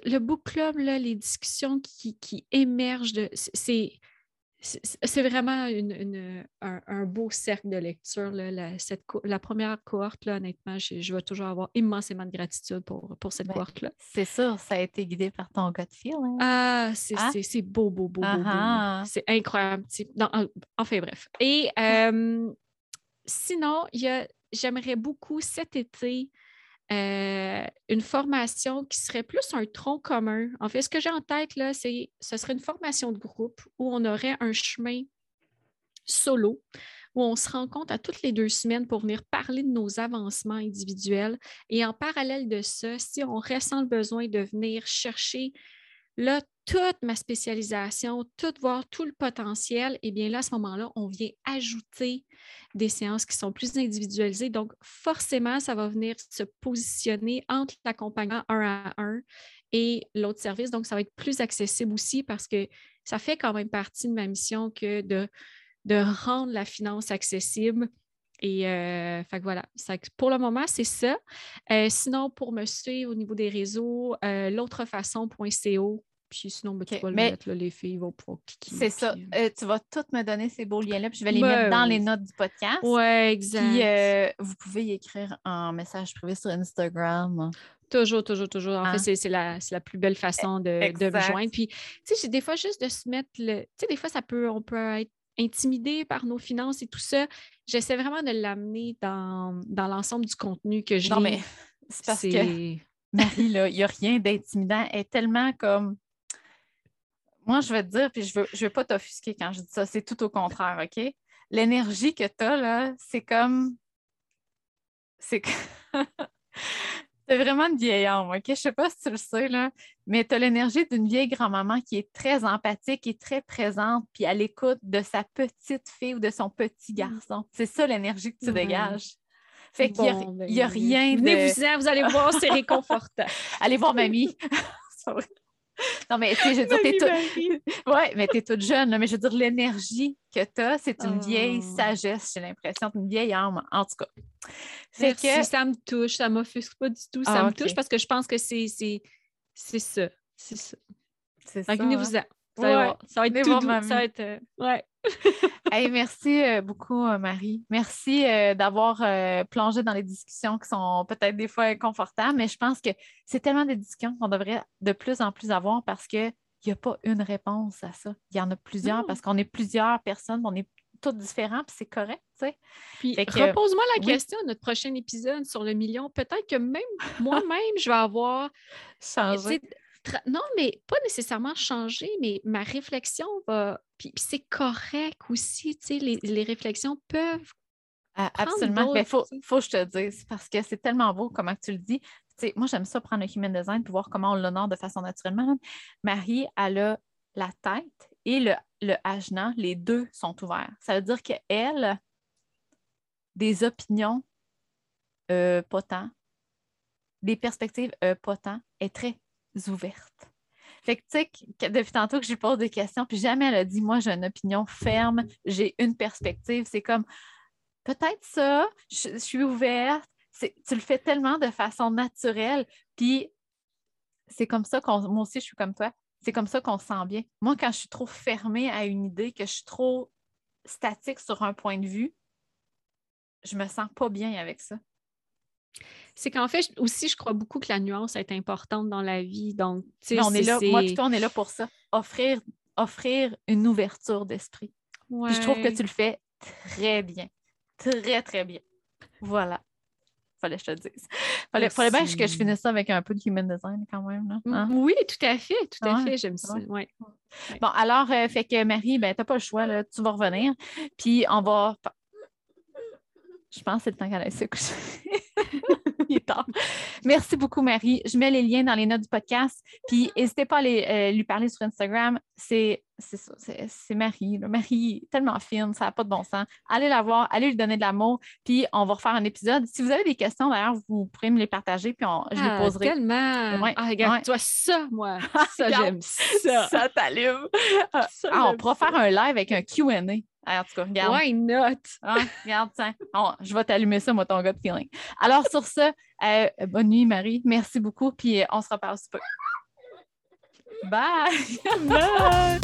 Le book club, les discussions qui, qui émergent, de, c'est, c'est vraiment un, beau cercle de lecture. la, cette, la première cohorte, là, honnêtement, je, vais toujours avoir immensément de gratitude pour, pour cette ben, cohorte-là. C'est sûr, ça a été guidé par ton gut feel. Hein? Ah, c'est ah! beau, beau, beau, beau, beau. C'est incroyable. enfin, bref. Et sinon, j'aimerais beaucoup cet été euh, une formation qui serait plus un tronc commun. En fait, ce que j'ai en tête, là, c'est ce serait une formation de groupe où on aurait un chemin solo, où on se rencontre à toutes les deux semaines pour venir parler de nos avancements individuels. Et en parallèle de ça, si on ressent le besoin de venir chercher là, toute ma spécialisation, tout voir tout le potentiel, et eh bien là, à ce moment-là, on vient ajouter des séances qui sont plus individualisées. Donc, forcément, ça va venir se positionner entre l'accompagnement un à un et l'autre service. Donc, ça va être plus accessible aussi parce que ça fait quand même partie de ma mission que de, rendre la finance accessible. Et euh, fait voilà, pour le moment, c'est ça. Euh, sinon, pour me suivre au niveau des réseaux, euh, l'autrefaçon.co, puis sinon, ben, tu vas le mettre, là, les filles vont pouvoir cliquer. C'est ça. Euh, euh, tu vas toutes me donner ces beaux liens-là, puis je vais les mettre dans les notes du podcast. Oui, exact. Puis euh, vous pouvez y écrire en message privé sur Instagram. Toujours, toujours, toujours. En fait, hein? c'est la, la, plus belle façon de, de me joindre. Puis, tu sais, des fois, juste de se mettre le. Tu sais, des fois, ça peut, on peut être intimidé par nos finances et tout ça. J'essaie vraiment de l'amener dans, dans l'ensemble du contenu que je Non, mais c'est parce que Marie, là, il n'y a rien d'intimidant. Elle est tellement comme moi, je vais te dire, puis je ne veux, je veux pas t'offusquer quand je dis ça, c'est tout au contraire, OK? L'énergie que tu as, là, c'est comme. C'est C'est vraiment une vieille âme, OK? Je ne sais pas si tu le sais, là, mais tu as l'énergie d'une vieille grand-maman qui est très empathique et très présente, puis à l'écoute de sa petite fille ou de son petit mmh. garçon. C'est ça l'énergie que tu dégages. Fait qu'il n'y a, ben, rien de. Venez-vous-en, vous allez voir, c'est réconfortant. allez voir mamie. Non, mais tu sais, je veux dire, t'es toute... ouais, mais t'es toute jeune, mais je veux dire, l'énergie que tu as, c'est une vieille oh. sagesse, j'ai l'impression, une vieille âme, en tout cas. C'est que... ça me touche, ça m'offusque pas du tout, ça ah, me touche parce que je pense que c'est ça. C'est ça. C'est ça. Venez-vous-en. Hein? Ça, va être tout doux. Ça va être. Euh, ouais. merci euh, beaucoup, euh, Marie. Merci d'avoir plongé dans les discussions qui sont peut-être des fois inconfortables, mais je pense que c'est tellement des discussions qu'on devrait de plus en plus avoir parce qu'il n'y a pas une réponse à ça. Il y en a plusieurs parce qu'on est plusieurs personnes, on est tous différents, puis c'est correct, tu sais. Puis repose-moi la question à notre prochain épisode sur le million. Peut-être que même moi-même, je vais avoir changé non, mais pas nécessairement changer, mais ma réflexion va. Puis, c'est correct aussi, tu sais, les, réflexions peuvent. absolument. Mais il faut, faut que je te dise, parce que c'est tellement beau comment tu le dis. sais, moi, j'aime ça prendre le human design pour voir comment on l'honore de façon naturellement. Marie, elle a la tête et le, le les deux sont ouverts. Ça veut dire qu'elle, des opinions euh, pas tant, des perspectives euh, pas tant, est très ouvertes. Fait que, tu sais, depuis tantôt que je lui pose des questions, puis jamais elle a dit, moi, j'ai une opinion ferme, j'ai une perspective. C'est comme, peut-être ça, je, suis ouverte. Tu le fais tellement de façon naturelle. Puis, c'est comme ça qu'on. Moi aussi, je suis comme toi. C'est comme ça qu'on se sent bien. Moi, quand je suis trop fermée à une idée, que je suis trop statique sur un point de vue, je me sens pas bien avec ça c'est qu'en fait, aussi, je crois beaucoup que la nuance est importante dans la vie. Donc, on est là, moi, toi, on est là pour ça. Offrir, offrir une ouverture d'esprit. Je trouve que tu le fais très bien. Très, très bien. Voilà. Fallait que je te dise. Fallait, fallait bien que je finisse ça avec un peu de human design quand même. Hein? Oui, tout à fait. Tout à fait. J'aime ça. Bon, alors, euh, fait que Marie, ben, tu n'as pas le choix. Là, tu vas revenir. Puis, on va. Je pense que c'est le temps qu'elle aille se coucher. Merci beaucoup, Marie. Je mets les liens dans les notes du podcast. Puis n'hésitez pas à aller, euh, lui parler sur Instagram. C'est c'est Marie. Marie, tellement fine, ça n'a pas de bon sens. Allez la voir, allez lui donner de l'amour, puis on va refaire un épisode. Si vous avez des questions, d'ailleurs, vous pourrez me les partager, puis je les ah, poserai. Tellement! Ah, regarde-toi ça, moi! Ça, j'aime ça! Ça t'allume! Ah, on pourra faire un live avec un QA. En tout cas, regarde. Why not? Ah, regarde, tiens. Oh, je vais t'allumer ça, moi, ton gars de feeling. Alors, sur ce, euh, bonne nuit, Marie. Merci beaucoup. Puis, euh, on se reparle super. Bye! Bye!